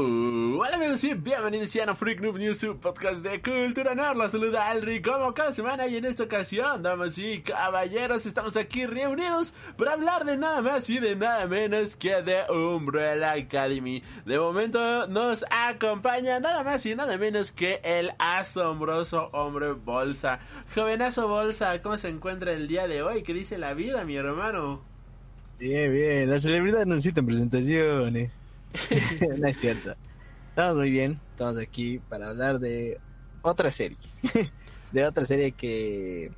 Uh, hola amigos y bienvenidos a Freak Noob News, su podcast de cultura nerd. La saluda Alri como cada semana y en esta ocasión, damas y caballeros, estamos aquí reunidos para hablar de nada más y de nada menos que de Umbrella Academy. De momento nos acompaña nada más y nada menos que el asombroso hombre Bolsa. Jovenazo Bolsa, ¿cómo se encuentra el día de hoy? ¿Qué dice la vida, mi hermano? Bien, bien, las celebridades necesitan presentaciones. no es cierto. Estamos muy bien, estamos aquí para hablar de otra serie. de otra serie que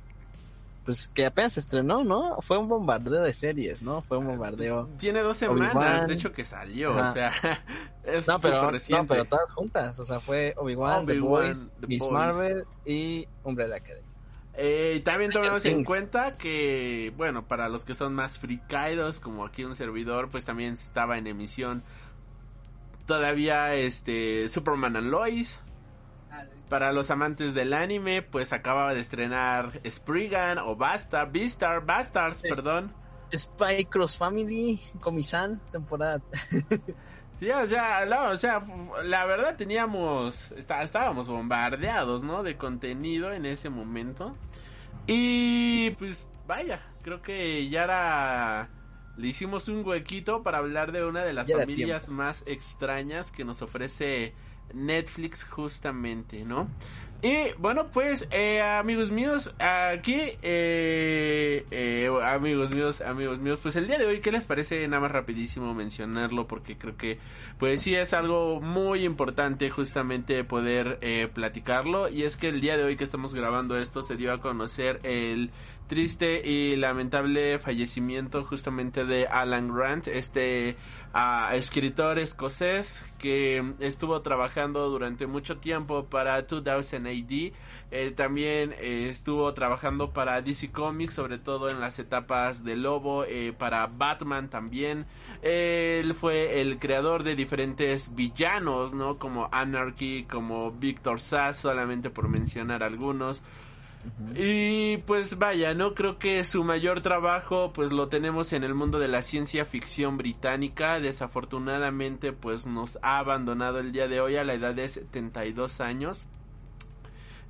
pues que apenas se estrenó, ¿no? Fue un bombardeo de series, ¿no? Fue un bombardeo. Tiene dos semanas, de hecho, que salió, o sea, es no, pero, no, pero todas juntas, o sea, fue Obi-Wan, The Boys, Miss Marvel y Umbrella Academy. Eh, también tomemos en cuenta que, bueno, para los que son más fricaidos, como aquí un servidor, pues también estaba en emisión todavía este Superman and Lois. Para los amantes del anime, pues acababa de estrenar Spriggan o Basta, Beastar, Bastards, perdón. Spy Cross Family, Comisan, temporada. sí, o sea, o sea, la verdad teníamos, estábamos bombardeados, ¿no? De contenido en ese momento. Y pues vaya, creo que ya era le hicimos un huequito para hablar de una de las familias más extrañas que nos ofrece Netflix justamente, ¿no? Y bueno, pues eh, amigos míos, aquí, eh, eh, amigos míos, amigos míos, pues el día de hoy, ¿qué les parece nada más rapidísimo mencionarlo? Porque creo que pues sí es algo muy importante justamente poder platicarlo. Y es que el día de hoy que estamos grabando esto se dio a conocer el triste y lamentable fallecimiento justamente de Alan Grant, este uh, escritor escocés que estuvo trabajando durante mucho tiempo para 2000 AD, eh, también eh, estuvo trabajando para DC Comics, sobre todo en las etapas de Lobo, eh, para Batman también, él fue el creador de diferentes villanos, ¿no? Como Anarchy, como Victor Sass, solamente por mencionar algunos. Y pues vaya, no creo que su mayor trabajo pues lo tenemos en el mundo de la ciencia ficción británica. Desafortunadamente pues nos ha abandonado el día de hoy a la edad de 72 años.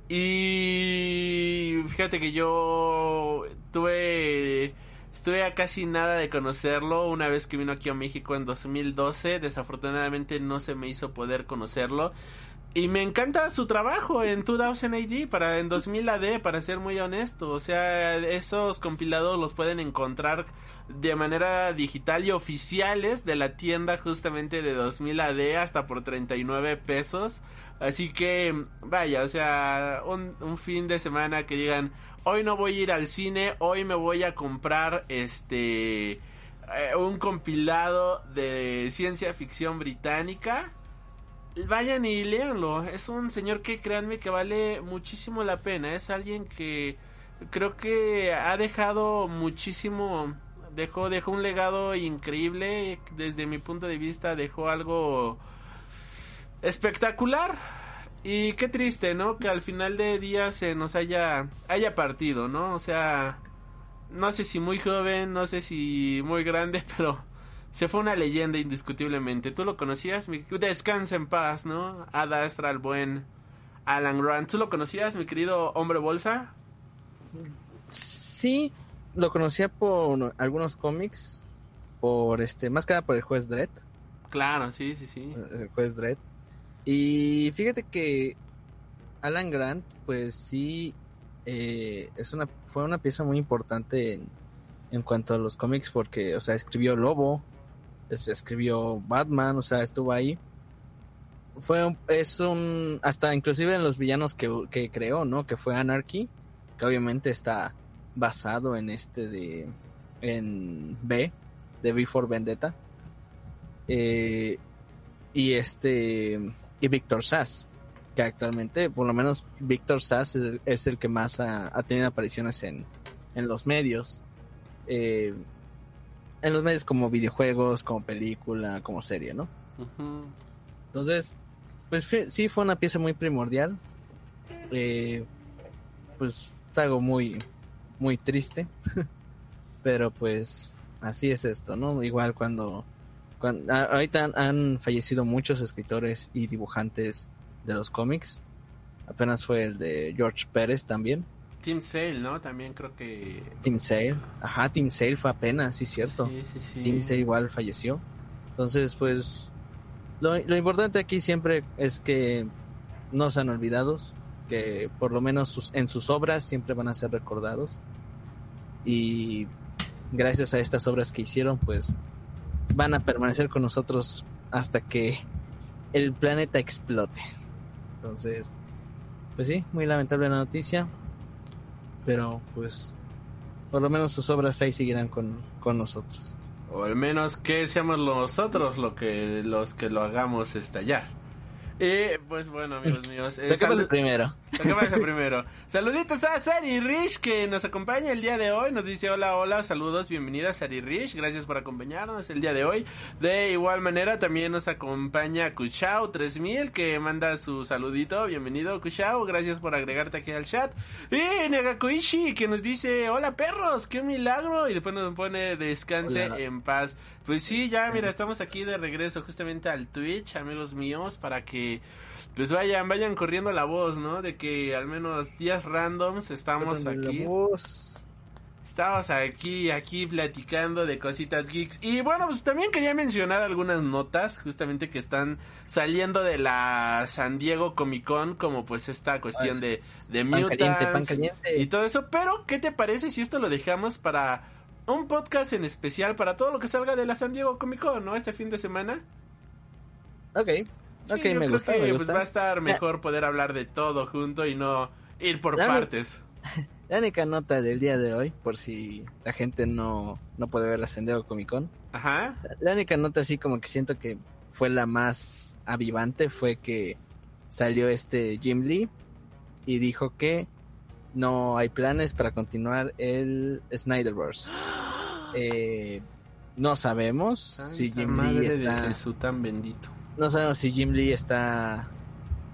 Y fíjate que yo tuve estuve a casi nada de conocerlo una vez que vino aquí a México en 2012. Desafortunadamente no se me hizo poder conocerlo. Y me encanta su trabajo en 2000 AD, para, en 2000 AD, para ser muy honesto. O sea, esos compilados los pueden encontrar de manera digital y oficiales de la tienda justamente de 2000 AD hasta por 39 pesos. Así que, vaya, o sea, un, un fin de semana que digan, hoy no voy a ir al cine, hoy me voy a comprar este... Eh, un compilado de ciencia ficción británica vayan y léanlo. Es un señor que créanme que vale muchísimo la pena. Es alguien que creo que ha dejado muchísimo. Dejó, dejó un legado increíble. Desde mi punto de vista, dejó algo espectacular. Y qué triste, ¿no? Que al final de día se nos haya, haya partido, ¿no? O sea, no sé si muy joven, no sé si muy grande, pero se fue una leyenda indiscutiblemente. ¿Tú lo conocías? Descansa en paz, ¿no? Ada Astra, el buen Alan Grant. ¿Tú lo conocías, mi querido hombre bolsa? Sí, lo conocía por algunos cómics, por este, más que nada por el juez Dredd. Claro, sí, sí, sí. El juez Dredd. Y fíjate que Alan Grant, pues sí, eh, es una, fue una pieza muy importante en, en cuanto a los cómics porque, o sea, escribió Lobo, escribió Batman, o sea, estuvo ahí. Fue un, es un, hasta inclusive en los villanos que, que creó, ¿no? Que fue Anarchy, que obviamente está basado en este de, en B, de Before Vendetta. Eh, y este, y Victor Sass, que actualmente, por lo menos Víctor Sass es, el- que más ha, ha tenido apariciones en, en los medios. Eh, en los medios como videojuegos, como película, como serie, ¿no? Entonces, pues sí fue una pieza muy primordial. Eh, pues es algo muy, muy triste. Pero pues así es esto, ¿no? Igual cuando, cuando a- ahorita han, han fallecido muchos escritores y dibujantes de los cómics. Apenas fue el de George Pérez también. Team Sale, ¿no? También creo que... Tim Sale. Ajá, Tim Sale fue apenas, sí, cierto. Sí, sí, sí. Tim Sale igual falleció. Entonces, pues, lo, lo importante aquí siempre es que no sean olvidados, que por lo menos sus- en sus obras siempre van a ser recordados. Y gracias a estas obras que hicieron, pues, van a permanecer con nosotros hasta que el planeta explote. Entonces, pues sí, muy lamentable la noticia, pero pues, por lo menos sus obras ahí seguirán con, con nosotros. O al menos que seamos nosotros lo que, los que lo hagamos estallar. Y pues bueno, amigos míos. eh, el primero. El primero. Saluditos a Sari Rich que nos acompaña el día de hoy. Nos dice hola, hola, saludos, bienvenida Sari Rich. Gracias por acompañarnos el día de hoy. De igual manera también nos acompaña Kuchao 3000 que manda su saludito. Bienvenido Kuchao, gracias por agregarte aquí al chat. Y Negakuishi que nos dice hola perros, qué milagro. Y después nos pone descanse Hola. en paz. Pues sí, ya mira, estamos aquí de regreso justamente al Twitch, amigos míos, para que pues vayan, vayan corriendo la voz, ¿no? De que al menos días randoms estamos la aquí. voz. Estamos aquí, aquí platicando de cositas geeks. Y bueno, pues también quería mencionar algunas notas justamente que están saliendo de la San Diego Comic Con, como pues esta cuestión de, de Pan caliente, pan caliente. y todo eso. Pero, ¿qué te parece si esto lo dejamos para un podcast en especial para todo lo que salga de la San Diego Comic Con, ¿no? Este fin de semana. Ok, Sí, ok, yo me creo gusta, que, me pues, gusta. va a estar mejor poder hablar de todo junto y no ir por Claro. partes. La única nota del día de hoy, por si la gente no, no puede ver la San Diego Comic Con, Ajá. la única nota así como que siento que fue la más avivante fue que salió este Jim Lee y dijo que no hay planes para continuar el Snyderverse. Eh, no sabemos si Jim Lee de está Jesús tan bendito. No sabemos si Jim Lee está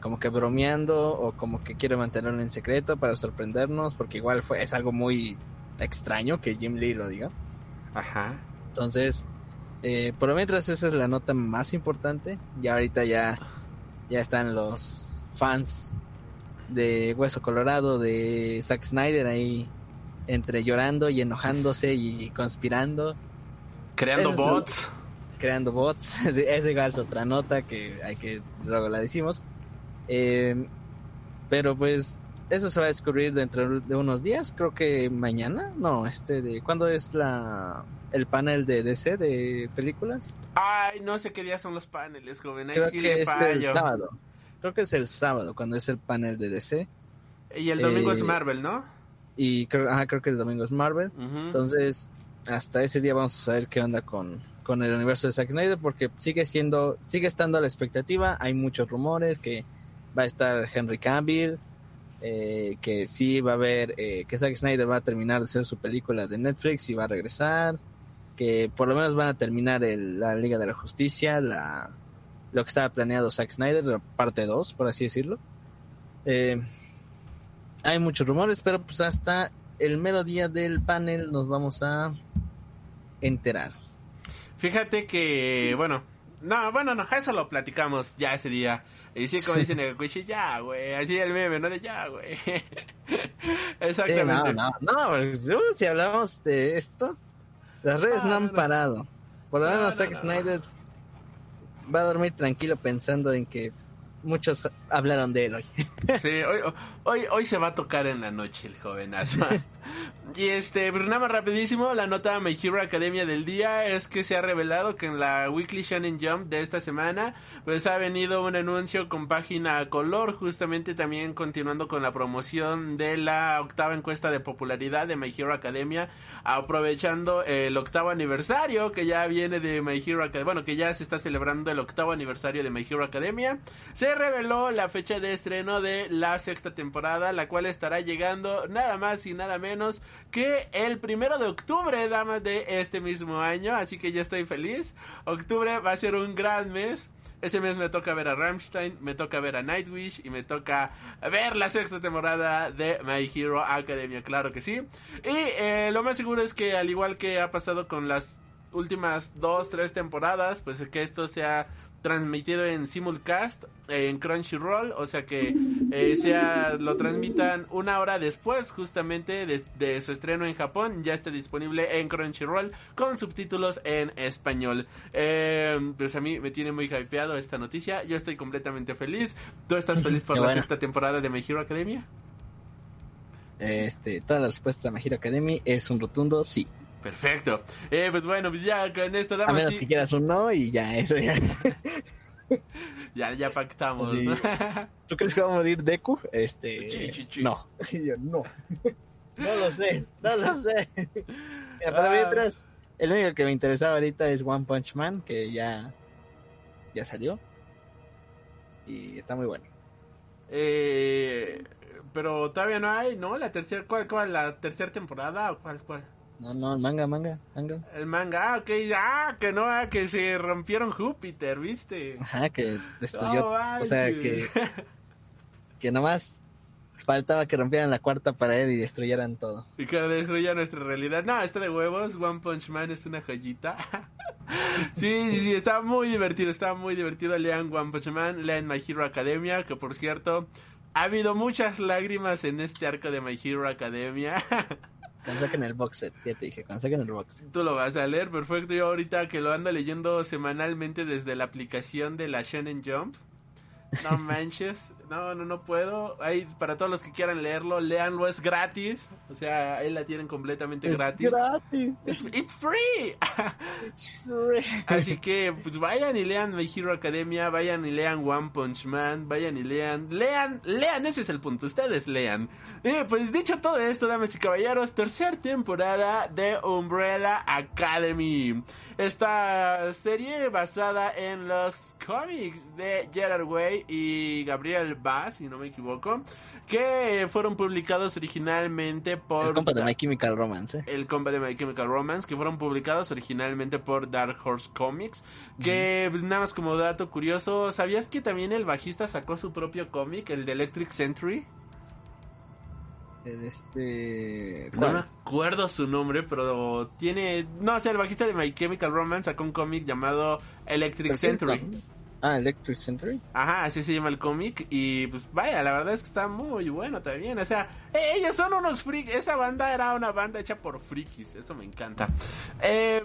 como que bromeando o como que quiere mantenerlo en secreto para sorprendernos, porque igual fue es algo muy extraño que Jim Lee lo diga. Ajá. Entonces, eh, por lo mientras esa es la nota más importante. Ya ahorita ya ya están los fans de Hueso Colorado de Zack Snyder ahí entre llorando y enojándose y conspirando Creando Eso bots. Creando bots. es igual es otra nota que hay que luego la decimos. Eh, pero pues eso se va a descubrir dentro de unos días, creo que mañana, no, este de ¿cuándo es la el panel de DC de películas? Ay, no sé qué día son los paneles, joven. Ahí Creo sí que es el sábado. Creo que es el sábado cuando es el panel de DC Y el domingo Eh, es Marvel, ¿no? y creo, ajá, creo que el domingo es Marvel. Entonces, hasta ese día vamos a saber qué onda con, con el universo de Zack Snyder, porque sigue siendo, sigue estando a la expectativa. Hay muchos rumores que va a estar Henry Cavill, eh, que sí va a haber, eh, que Zack Snyder va a terminar de hacer su película de Netflix y va a regresar, que por lo menos van a terminar el- la Liga de la Justicia, la, lo que estaba planeado Zack Snyder, la parte 2, por así decirlo. Eh, hay muchos rumores, pero pues hasta el mero día del panel nos vamos a enterar. Fíjate que, bueno, no, bueno, no, eso lo platicamos ya ese día. Y sí, como dice Negakuichi, ya, güey, así el meme, ¿no? De ya, güey. Sí, Exactamente. no, no, no, pues, uh, si hablamos de esto, las redes Ah, no han no. parado. Por lo No, menos no, Zack. Snyder va a dormir tranquilo pensando en que muchos hablaron de él hoy. Sí, hoy, Hoy, hoy se va a tocar en la noche el jovenazo. y este, pero nada más rapidísimo, la nota My Hero Academia del día es que se ha revelado que en la Weekly Shonen Jump de esta semana, pues ha venido un anuncio con página color, justamente también continuando con la promoción de la octava encuesta de popularidad de My Hero Academia, aprovechando el octavo aniversario que ya viene de My Hero Academia, bueno, que ya se está celebrando el octavo aniversario de My Hero Academia, se reveló la fecha de estreno de la sexta temporada, la cual estará llegando nada más y nada menos que el primero de octubre, damas de este mismo año, así que ya estoy feliz. Octubre va a ser un gran mes. Ese mes me toca ver a Rammstein, me toca ver a Nightwish y me toca ver la sexta temporada de My Hero Academia, claro que sí. Y eh, lo más seguro es que al igual que ha pasado con las últimas dos, tres temporadas, pues que esto sea transmitido en simulcast en Crunchyroll, o sea que eh, sea lo transmitan una hora después justamente de, su estreno en Japón, ya está disponible en Crunchyroll con subtítulos en español. Eh, pues a mí me tiene muy hypeado esta noticia, yo estoy completamente feliz. ¿Tú estás feliz por la sexta temporada de My Hero Academia? Este, toda la respuesta de My Hero Academy es un rotundo sí. Perfecto. Eh, pues bueno, pues ya con esto damos. A menos que quieras un no y ya, eso ya. ya, ya pactamos. ¿Tú crees que va a morir Deku? Este. No. Yo, no. no lo sé, no lo sé. Mira, para mientras, el único que me interesaba ahorita es One Punch Man, que ya. Ya salió. Y está muy bueno. Eh. Pero todavía no hay, ¿no? La tercera, ¿cuál, cuál? ¿La tercera temporada o cuál, cuál? No, no, el manga, manga, manga. El manga, ah, ok, ah, que no, ah, que se rompieron Júpiter, ¿viste? Ajá, que destruyó, o sea, que, que nomás faltaba que rompieran la cuarta pared y destruyeran todo. Y que destruyeran nuestra realidad. No, está de huevos, One Punch Man es una joyita. sí, sí, sí, está muy divertido, está muy divertido. Lean One Punch Man, lean My Hero Academia, que por cierto, ha habido muchas lágrimas en este arco de My Hero Academia. Cuando el box set, ya te dije, cuando el box Tú lo vas a leer, perfecto. Yo ahorita que lo ando leyendo semanalmente desde la aplicación de la Shannon Jump. No manches, no, no, no puedo. Ahí, para todos los que quieran leerlo, leanlo, es gratis. O sea, ahí la tienen completamente es gratis. gratis. It's, free. It's free. Así que, pues vayan y lean My Hero Academia, vayan y lean One Punch Man, vayan y lean, lean, lean, ese es el punto, ustedes lean. Y pues dicho todo esto, damas y caballeros, tercera temporada de Umbrella Academy. Esta serie basada en los cómics de Gerard Way y Gabriel Bass, si no me equivoco, que fueron publicados originalmente por... El compa de My Chemical Romance. ¿eh? El compa de My Chemical Romance, que fueron publicados originalmente por Dark Horse Comics, que pues, nada más como dato curioso, ¿sabías que también el bajista sacó su propio cómic, el de Electric Century? Este no me acuerdo su nombre pero tiene no sé el bajista de My Chemical Romance sacó un cómic llamado Electric Century. Ah Electric Century. Ajá así se llama el cómic y pues vaya la verdad es que está muy bueno también o sea eh, ellos son unos frikis esa banda era una banda hecha por frikis eso me encanta. Eh,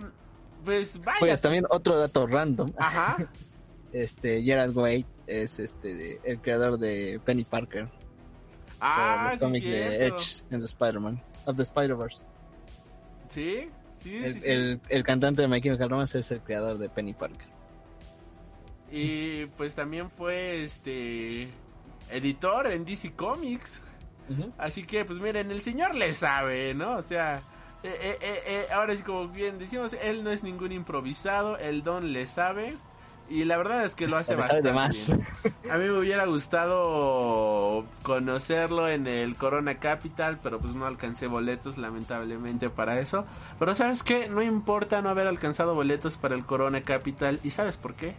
pues vaya. Pues también otro dato random. Ajá. Este Gerald Way es este el creador de Penny Parker Ah, los cómics de Edge en the Spider-Man, of the Spider-Verse. Sí, sí, el, sí, sí. El, el, cantante de My Chemical Romance es el creador de Penny Parker. Y pues también fue este editor en DC Comics. Uh -huh. Así que pues miren, el señor le sabe, ¿no? O sea, eh, eh, eh, ahora sí como bien decimos, él no es ningún improvisado, el don le sabe. Y la verdad es que lo hace bastante más. bien. A mí me hubiera gustado conocerlo en el Corona Capital, pero pues no alcancé boletos lamentablemente para eso. Pero sabes qué, no importa no haber alcanzado boletos para el Corona Capital. ¿Y sabes por qué?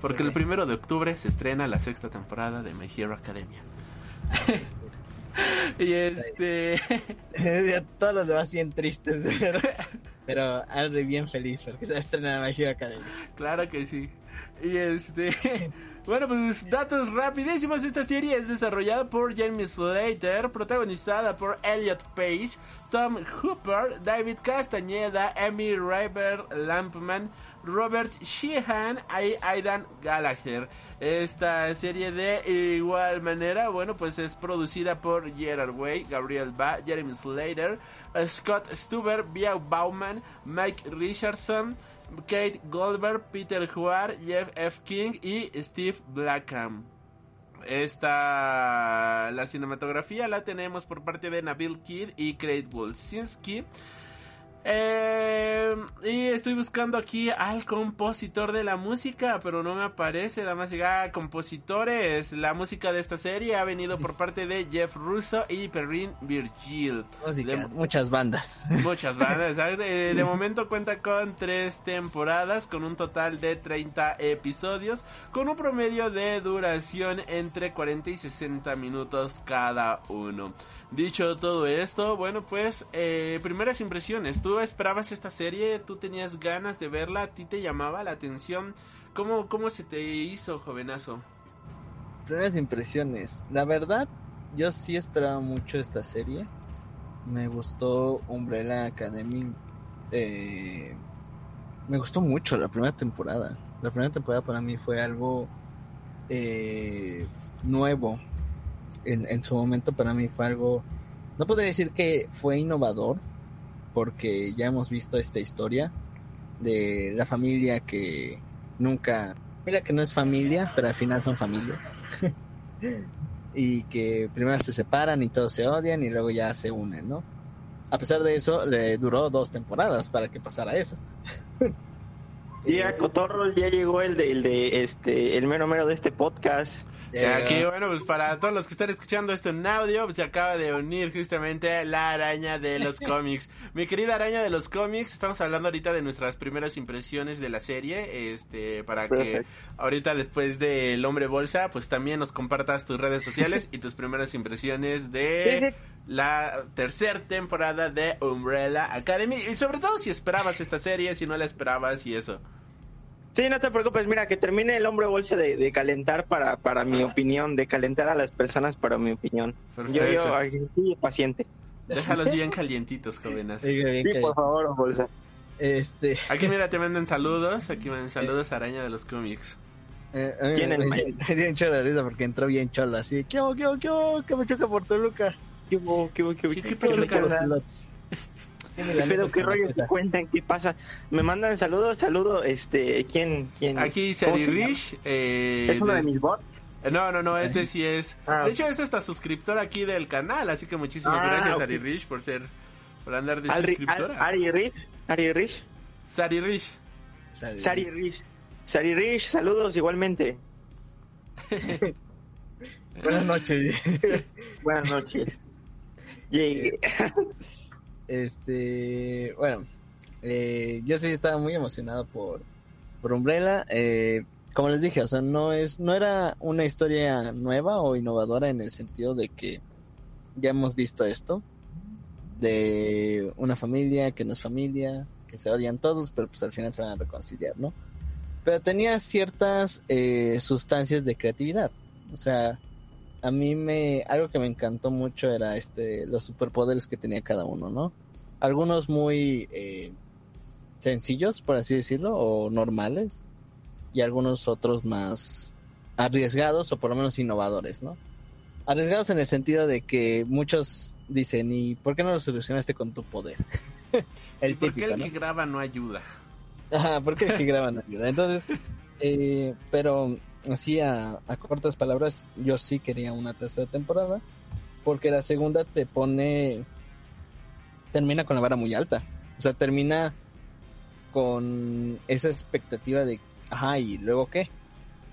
Porque el primero de octubre se estrena la sexta temporada de My Hero Academia. y este... Todos los demás bien tristes. Pero, pero Henry bien feliz porque se estrena My Hero Academia. Claro que sí. Y este. Bueno, pues datos rapidísimos. Esta serie es desarrollada por James Slater, protagonizada por Elliot Page, Tom Hooper, David Castañeda, Amy River Lampman, Robert Sheehan y Aidan Gallagher. Esta serie de igual manera, bueno, pues es producida por Gerard Way, Gabriel Ba, Jeremy Slater, Scott Stuber, Bia Bauman, Mike Richardson, Kate Goldberg, Peter Huar, Jeff F. King y Steve Blackham. Esta la cinematografía la tenemos por parte de Nabil Kidd y Craig Wolsinski. Eh, y estoy buscando aquí al compositor de la música, pero no me aparece. Damas y ah, compositores. La música de esta serie ha venido por parte de Jeff Russo y Perrin Virgil. Música, De- muchas bandas. Muchas bandas. De, de momento cuenta con tres temporadas, con un total de 30 episodios, con un promedio de duración entre 40 y 60 minutos cada uno. Dicho todo esto, bueno, pues, eh, primeras impresiones. ¿Tú esperabas esta serie? ¿Tú tenías ganas de verla? ¿A ti te llamaba la atención? ¿Cómo, cómo se te hizo, jovenazo? Primeras impresiones. La verdad, yo sí esperaba mucho esta serie. Me gustó Umbrella Academy. eh, me gustó mucho la primera temporada. La primera temporada para mí fue algo eh, nuevo. En, en su momento para mí fue algo... No podría decir que fue innovador, porque ya hemos visto esta historia de la familia que nunca... Mira que no es familia, pero al final son familia y que primero se separan y todos se odian y luego ya se unen, ¿no? A pesar de eso, le duró dos temporadas para que pasara eso. Sí, a Cotorro ya llegó el de, el de este, el mero mero de este podcast. Y Aquí, bueno, pues para todos los que están escuchando esto en audio, pues se acaba de unir justamente la araña de los cómics. Mi querida araña de los cómics, estamos hablando ahorita de nuestras primeras impresiones de la serie, este, para que ahorita después del Hombre Bolsa, pues también nos compartas tus redes sociales y tus primeras impresiones de la tercera temporada de Umbrella Academy. Y sobre todo si esperabas esta serie, si no la esperabas y eso. Sí, no te preocupes, mira, que termine el hombre bolsa de, de calentar para, para mi opinión, de calentar a las personas para mi opinión. Yo, Perfecto. yo, aquí, paciente. Déjalos bien calientitos, jóvenes. Sí, por favor, bolsa. Este, Aquí mira, te mandan saludos. Aquí mandan saludos, araña de los cómics. eh, a mí ¿Quién me, es me, me dio un chorro de risa porque entró bien chola, así, ¿qué hago, qué hago, qué hago? Que me choca por Toluca. ¿Qué hubo, qué hubo, qué hubo? ¿Qué- qué ¿Qué pasó, hubo, Choca qué los hubo? slots. ¿Qué ¿Qué milanesas pedo, qué con rollo? César? ¿Qué cuentan? ¿Qué pasa? Me mandan saludos, saludo, este, ¿quién, quién? Aquí ¿Cómo Sari se llama? Rich. eh, ¿Es uno de mis bots? No, no, no, Sí. este sí es. Ah. De hecho, es hasta suscriptor aquí del canal. Así que muchísimas Ah, gracias, ok. Sari Rich, por ser. Por andar de Ari, suscriptora. Ari, Ari Rich, Ari Rich, Sari Rich. Sari. Sari Rich, Sari Rich, saludos igualmente. Buenas noches. Buenas noches. Este, bueno, eh, yo sí estaba muy emocionado por, por Umbrella. Eh, como les dije, o sea, no es, no era una historia nueva o innovadora en el sentido de que ya hemos visto esto de una familia que no es familia, que se odian todos, pero pues al final se van a reconciliar, ¿no? Pero tenía ciertas eh, sustancias de creatividad, o sea, a mí me algo que me encantó mucho era este los superpoderes que tenía cada uno, ¿no? Algunos muy eh, sencillos, por así decirlo, o normales, y algunos otros más arriesgados o por lo menos innovadores, ¿no? Arriesgados en el sentido de que muchos dicen, ¿y por qué no lo solucionaste con tu poder? el ¿Y por qué el ¿no? que graba no ayuda? Ajá, porque el que graban ayuda. Entonces, eh, pero así a, a cortas palabras, yo sí quería una tercera temporada, porque la segunda te pone, termina con la vara muy alta. O sea, termina con esa expectativa de, ajá, ¿y luego qué?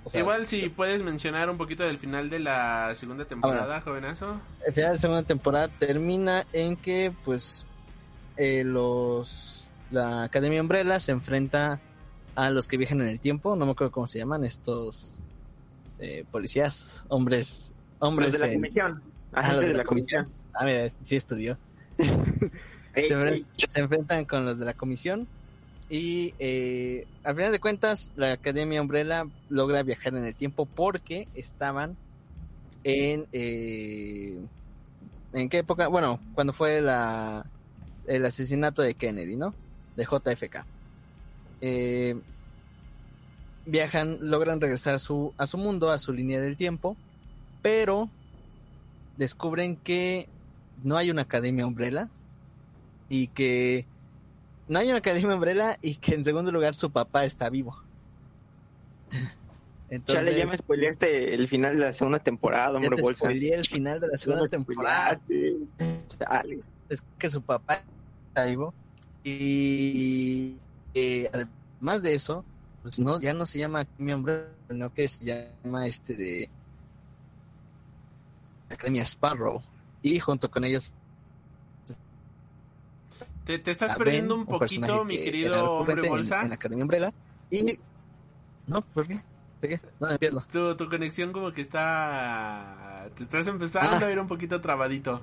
O sea, Igual si puedes mencionar un poquito del final de la segunda temporada, jovenazo. el final de la segunda temporada termina en que, pues, eh, los la Academia Umbrella se enfrenta a los que viajan en el tiempo, no me acuerdo cómo se llaman estos eh, policías, hombres, hombres Los de la en- comisión. Ah, Agentes los de la comisión. Ah, mira, sí estudió. Ey, se, ey, se enfrentan con los de la comisión y eh, al final de cuentas la Academia Umbrella logra viajar en el tiempo porque estaban en eh, en qué época bueno cuando fue la el asesinato de Kennedy no de JFK Eh, viajan, logran regresar a su, a su mundo, a su línea del tiempo, pero descubren que no hay una academia Umbrella y que no hay una academia Umbrella y que en segundo lugar su papá está vivo. Entonces, Chale, ya me spoileaste el final de la segunda temporada, hombre, ya te bolsa. spoileé el final de la segunda me temporada. Chale. Es que su papá está vivo y eh, además de eso, pues no, ya no se llama Academia Umbrella, sino que se llama este de Academia Sparrow y junto con ellos Te, te estás perdiendo Ben, un poquito, mi que querido hombre recurrente en- bolsa. En, Academia Umbrella. Y. No, ¿por qué? ¿De qué? No me pierdo. Tu, tu conexión como que está... Te estás empezando Ah. a ir un poquito trabadito.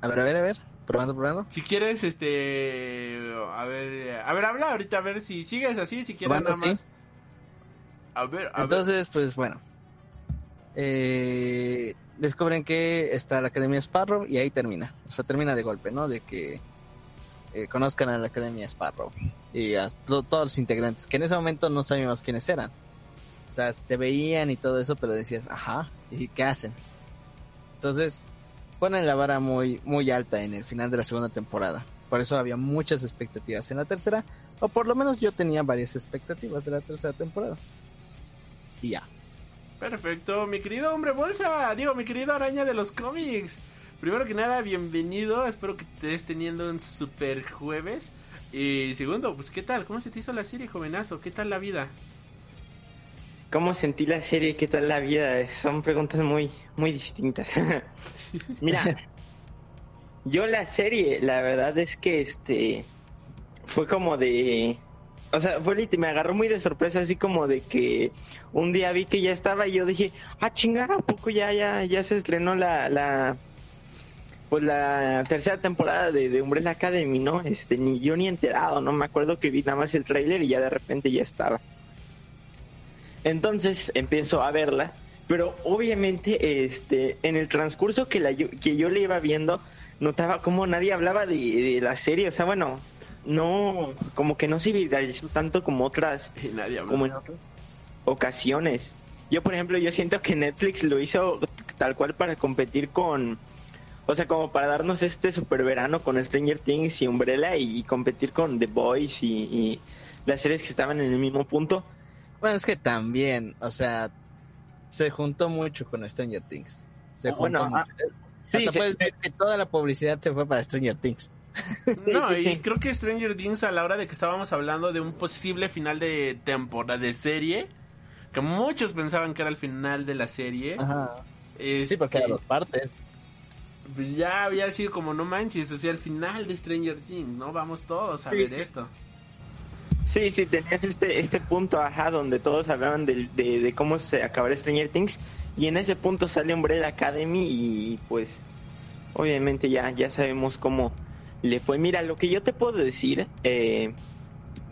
A ver, a ver, a ver. Probando, probando. Si quieres, este... A ver, a ver, habla ahorita, a ver si sigues así, si quieres nada sí. más. A ver, a ver. Entonces, pues bueno. Eh, descubren que está la Academia Sparrow y ahí termina. O sea, termina de golpe, ¿no? De que eh, conozcan a la Academia Sparrow y a to- todos los integrantes, que en ese momento no sabíamos quiénes eran. O sea, se veían y todo eso, pero decías, ajá, ¿y qué hacen? Entonces, ponen la vara muy, muy alta en el final de la segunda temporada. Por eso había muchas expectativas en la tercera, o por lo menos yo tenía varias expectativas de la tercera temporada. Y ya. Perfecto, mi querido hombre bolsa, digo, mi querido araña de los cómics. Primero que nada, bienvenido, espero que estés teniendo un super jueves. Y segundo, pues ¿qué tal? ¿Cómo se te hizo la serie, jovenazo? ¿Qué tal la vida? ¿Cómo sentí la serie? ¿Qué tal la vida? Son preguntas muy, muy distintas. Mira, yo la serie, la verdad es que este fue como de, o sea, fue me agarró muy de sorpresa, así como de que un día vi que ya estaba y yo dije, ah, chingada, ¿a poco ya, ya, ya se estrenó la, la, pues la tercera temporada de, de Umbrella Academy, ¿no? Este, ni yo ni enterado, ¿no? Me acuerdo que vi nada más el tráiler y ya de repente ya estaba. Entonces empiezo a verla, pero obviamente este en el transcurso que, la, yo- que yo le iba viendo, notaba como nadie hablaba de, de la serie, o sea, bueno, no, como que no se viralizó tanto como otras, nadie como en otras ocasiones. Yo, por ejemplo, yo siento que Netflix lo hizo tal cual para competir con, o sea, como para darnos este super verano con Stranger Things y Umbrella y, competir con The Boys y, y las series que estaban en el mismo punto. Bueno, es que también, o sea, se juntó mucho con Stranger Things. Se juntó Bueno, mucho. ah, Sí, Hasta se- puedes decir que toda la publicidad se fue para Stranger Things. No, y creo que Stranger Things a la hora de que estábamos hablando de un posible final de temporada de serie, que muchos pensaban que era el final de la serie. Ajá. Sí, este, porque eran dos partes. ya había sido como no manches, o sea, el final de Stranger Things, ¿no? Vamos todos a Sí, ver sí. esto. Sí, sí, tenías este, este punto, ajá, donde todos hablaban de, de, cómo se acabará Stranger Things. Y en ese punto sale Umbrella Academy y pues obviamente ya, ya sabemos cómo le fue. Mira, lo que yo te puedo decir eh,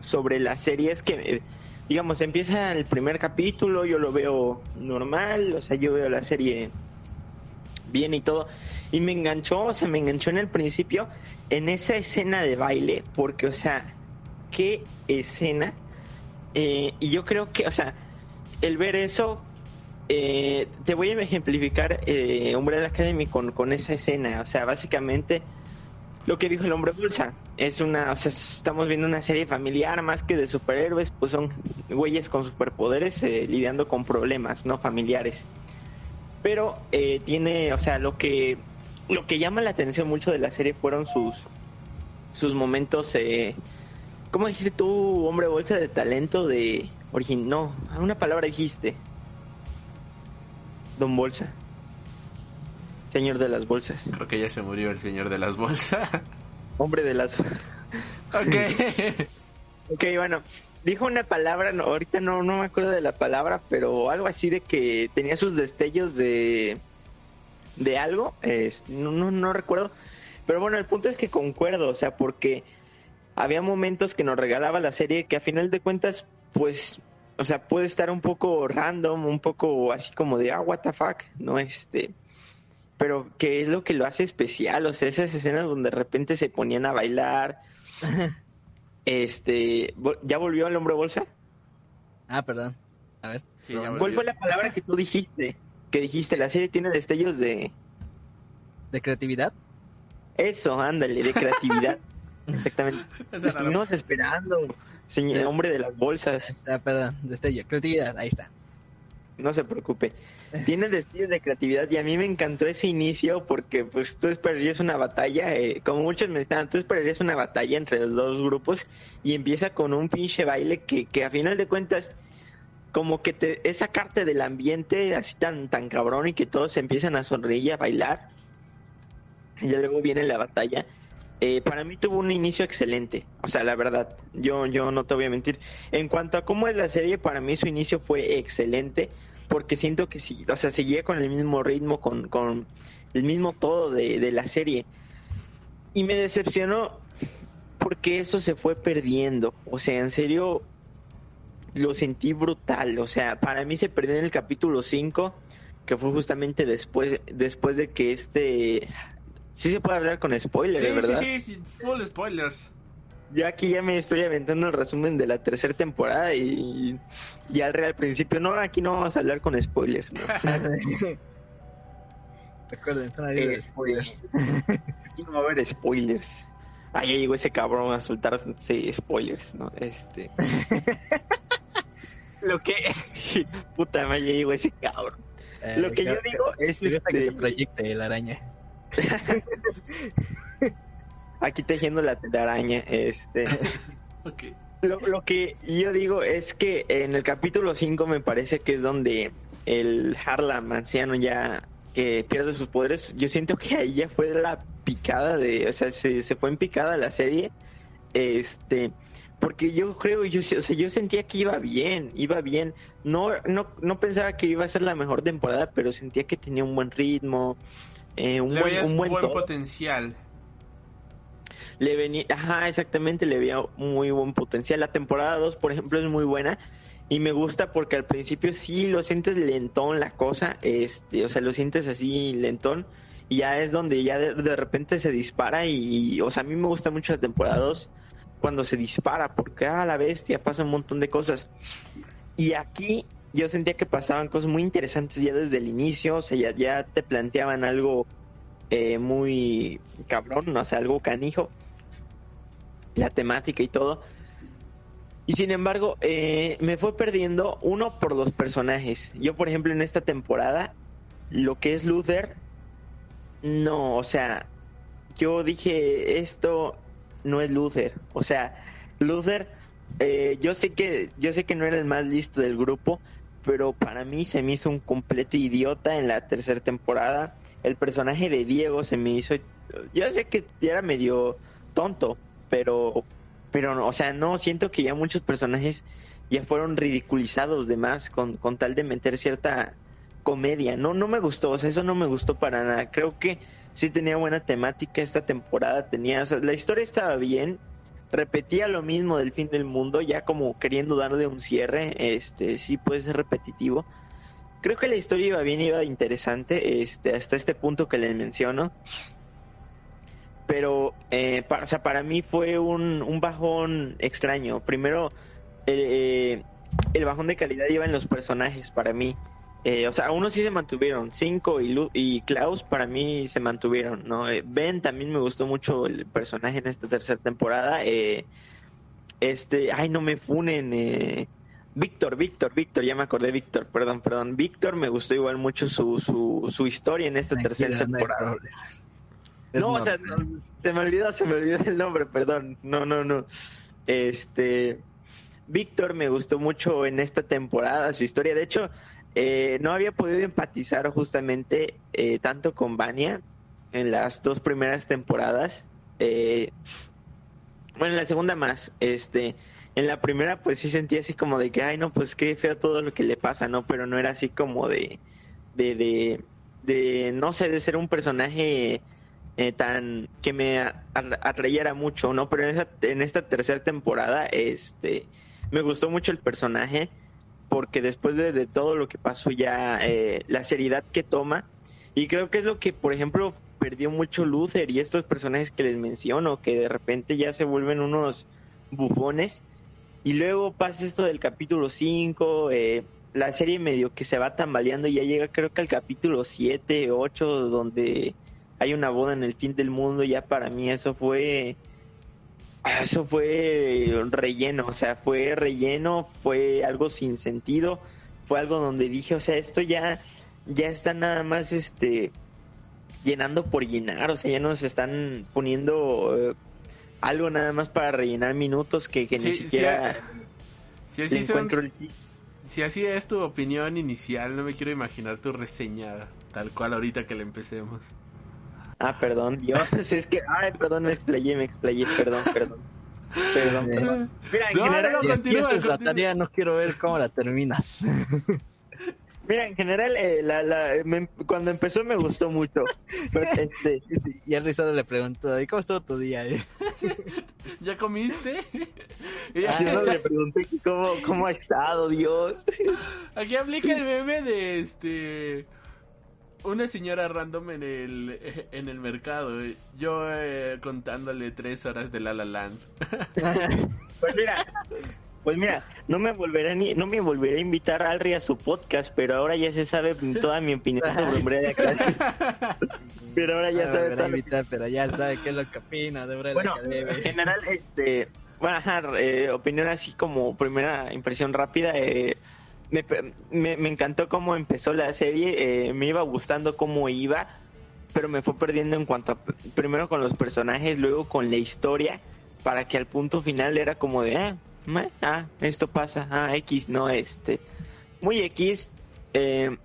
sobre la serie es que, eh, digamos, empieza el primer capítulo, yo lo veo normal, o sea, yo veo la serie bien y todo. Y me enganchó, o sea, me enganchó en el principio en esa escena de baile, porque, o sea, qué escena. Eh, y yo creo que, o sea, el ver eso, eh, te voy a ejemplificar eh, Umbrella Academy con, con esa escena. O sea, básicamente lo que dijo el hombre bolsa es una, o sea, estamos viendo una serie familiar más que de superhéroes, pues son güeyes con superpoderes eh, lidiando con problemas no familiares. Pero eh, tiene, o sea, lo que lo que llama la atención mucho de la serie fueron sus sus momentos eh, ¿Cómo dijiste tú, hombre bolsa de talento de origin? No, una palabra dijiste. Don Bolsa. Señor de las bolsas. Creo que ya se murió el señor de las bolsas. Hombre de las... ok. ok, bueno. Dijo una palabra, no, ahorita no, no me acuerdo de la palabra, pero algo así de que tenía sus destellos de... De algo. es- no, no, no recuerdo. Pero bueno, el punto es que concuerdo, o sea, porque había momentos que nos regalaba la serie que a final de cuentas, pues, o sea, puede estar un poco random, un poco así como de, ah, what the fuck, ¿no? Este, pero que es lo que lo hace especial, o sea, esas escenas donde de repente se ponían a bailar, este, ¿ya volvió el hombre bolsa? Ah, perdón. A ver. Sí, ya ¿Cuál volvió. fue la palabra que tú dijiste? Que dijiste, la serie tiene destellos de... ¿De creatividad? Eso, ándale, de creatividad. Exactamente. Estuvimos esperando, señor hombre de las bolsas. Ah, perdón, destello. Creatividad, ahí está. No se preocupe. Tiene destellos de creatividad y a mí me encantó ese inicio porque pues tú esperarías una batalla, eh, como muchos me están, tú esperarías una batalla entre los dos grupos y empieza con un pinche baile que, que a final de cuentas como que te es sacarte del ambiente así tan tan cabrón y que todos empiezan a sonreír y a bailar y luego viene la batalla. Eh, para mí tuvo un inicio excelente, o sea, la verdad, yo, yo no te voy a mentir. En cuanto a cómo es la serie, para mí su inicio fue excelente, porque siento que sí, o sea, seguía con el mismo ritmo, con, con el mismo todo de, de la serie. Y me decepcionó porque eso se fue perdiendo, o sea, en serio, lo sentí brutal, o sea, para mí se perdió en el capítulo 5, que fue justamente después, después de que este... Sí se puede hablar con spoilers, Sí, sí, ¿verdad? sí, sí, full spoilers. Yo aquí ya me estoy aventando el resumen de la tercera temporada y ya al real principio, no, aquí no vamos a hablar con spoilers, ¿no? Recuerden, son de Este, spoilers. Aquí no va a haber spoilers. Ah, ya llegó ese cabrón a soltar sí, spoilers, ¿no? Este... Lo que... Puta madre, ya llegó ese cabrón. Eh, Lo que yo digo es que este, se proyecte la araña. aquí tejiendo la telaraña, este... Lo, lo que yo digo es que en el capítulo 5 me parece que es donde el Harlam anciano ya que pierde sus poderes, yo siento que ahí ya fue la picada de, o sea, se, se fue en picada la serie, este, porque yo creo, yo, o sea, yo sentía que iba bien, iba bien, no, no, no pensaba que iba a ser la mejor temporada, pero sentía que tenía un buen ritmo, eh, un Le buen, un buen potencial. Le venía, ajá, exactamente, le veía muy buen potencial. La temporada 2, por ejemplo, es muy buena y me gusta porque al principio sí lo sientes lentón la cosa, este, o sea, lo sientes así lentón y ya es donde ya de, de repente se dispara y, o sea, a mí me gusta mucho la temporada 2 cuando se dispara porque a la bestia pasa un montón de cosas. Y aquí yo sentía que pasaban cosas muy interesantes ya desde el inicio, o sea, ya, ya te planteaban algo eh, muy cabrón, o sea, algo canijo, la temática y todo. Y sin embargo, eh, me fue perdiendo uno por los personajes. Yo, por ejemplo, en esta temporada, lo que es Luther, no, o sea, yo dije, esto no es Luther. O sea, Luther, eh, yo sé que, yo sé que no era el más listo del grupo, pero para mí se me hizo un completo idiota en la tercera temporada. El personaje de Diego se me hizo, yo sé que era medio tonto, pero, pero, o sea, no, siento que ya muchos personajes ya fueron ridiculizados de más con, con tal de meter cierta comedia. No, no me gustó, o sea, eso no me gustó para nada. Creo que sí tenía buena temática esta temporada, tenía, o sea, la historia estaba bien, repetía lo mismo del fin del mundo, ya como queriendo darle un cierre, este, sí puede ser repetitivo. Creo que la historia iba bien, iba interesante, este, hasta este punto que les menciono. Pero, eh, para, o sea, para mí fue un, un bajón extraño. Primero, eh, el bajón de calidad iba en los personajes para mí. Eh, o sea, unos sí se mantuvieron. Cinco y, Lu- y Klaus para mí se mantuvieron, ¿no? Eh, ben también me gustó mucho el personaje en esta tercera temporada. Eh, este, ay, no me funen. Eh, Víctor, Víctor, Víctor, ya me acordé, Víctor, perdón, perdón. Víctor me gustó igual mucho su, su, su historia en esta tercera Tranquila, no temporada. Es No, o sea, no, se me olvidó, se me olvidó el nombre, perdón. No, no, no. Este, Víctor me gustó mucho en esta temporada su historia. De hecho, eh, no había podido empatizar justamente eh, tanto con Vania en las dos primeras temporadas. Eh, bueno, en la segunda más. Este, en la primera, pues sí sentía así como de que, ay, no, pues qué feo todo lo que le pasa, ¿no? Pero no era así como de, de, de, no sé, de ser un personaje eh, tan que me atrayera mucho, ¿no? Pero en, esa- en esta tercera temporada, este, me gustó mucho el personaje porque después de, todo lo que pasó ya, eh, la seriedad que toma, y creo que es lo que, por ejemplo, perdió mucho Luther y estos personajes que les menciono, que de repente ya se vuelven unos bufones, Y luego pasa esto del capítulo 5, eh, la serie medio que se va tambaleando y ya llega creo que al capítulo 7, 8, donde hay una boda en el fin del mundo, ya para mí eso fue eso fue relleno, o sea, fue relleno, fue algo sin sentido, fue algo donde dije, o sea, esto ya ya está nada más este llenando por llenar, o sea, ya nos están poniendo eh, algo nada más para rellenar minutos que, que ni siquiera encuentro el chiste. si así es tu opinión inicial, no me quiero imaginar tu reseña tal cual ahorita que la empecemos. Ah, perdón, Dios, es que, ay, perdón, me explayé, me explayé, perdón, perdón. Perdón, perdón. Mira, en No, general, no, Si es esa la continúa. tarea, no quiero ver cómo la terminas. mira, en general, eh, la, la, me- cuando empezó me gustó mucho. Pero, este, y a Rizzo le preguntó, ¿y cómo estuvo tu día? ¿Ya comiste? No está- le pregunté cómo, cómo ha estado, Dios. aquí aplica el meme de este una señora random en el en el mercado. Yo eh, contándole tres horas de La La Land. Pues mira, pues mira, no me volveré ni, no me volveré a invitar a Alri a su podcast, pero ahora ya se sabe toda mi opinión sobre Umbrella Academy. Pero ahora ya Ah, sabe me toda a mi invitar, pero ya sabe qué es lo que opina de Umbrella Bueno, Academy. en general, este, bueno, ajá, eh, opinión así como primera impresión rápida, eh, me, me, encantó cómo empezó la serie, eh, me iba gustando cómo iba, pero me fue perdiendo en cuanto a, primero con los personajes, luego con la historia, para que al punto final era como de, ah, ah, esto pasa, ah, X, no, este, muy X, eh,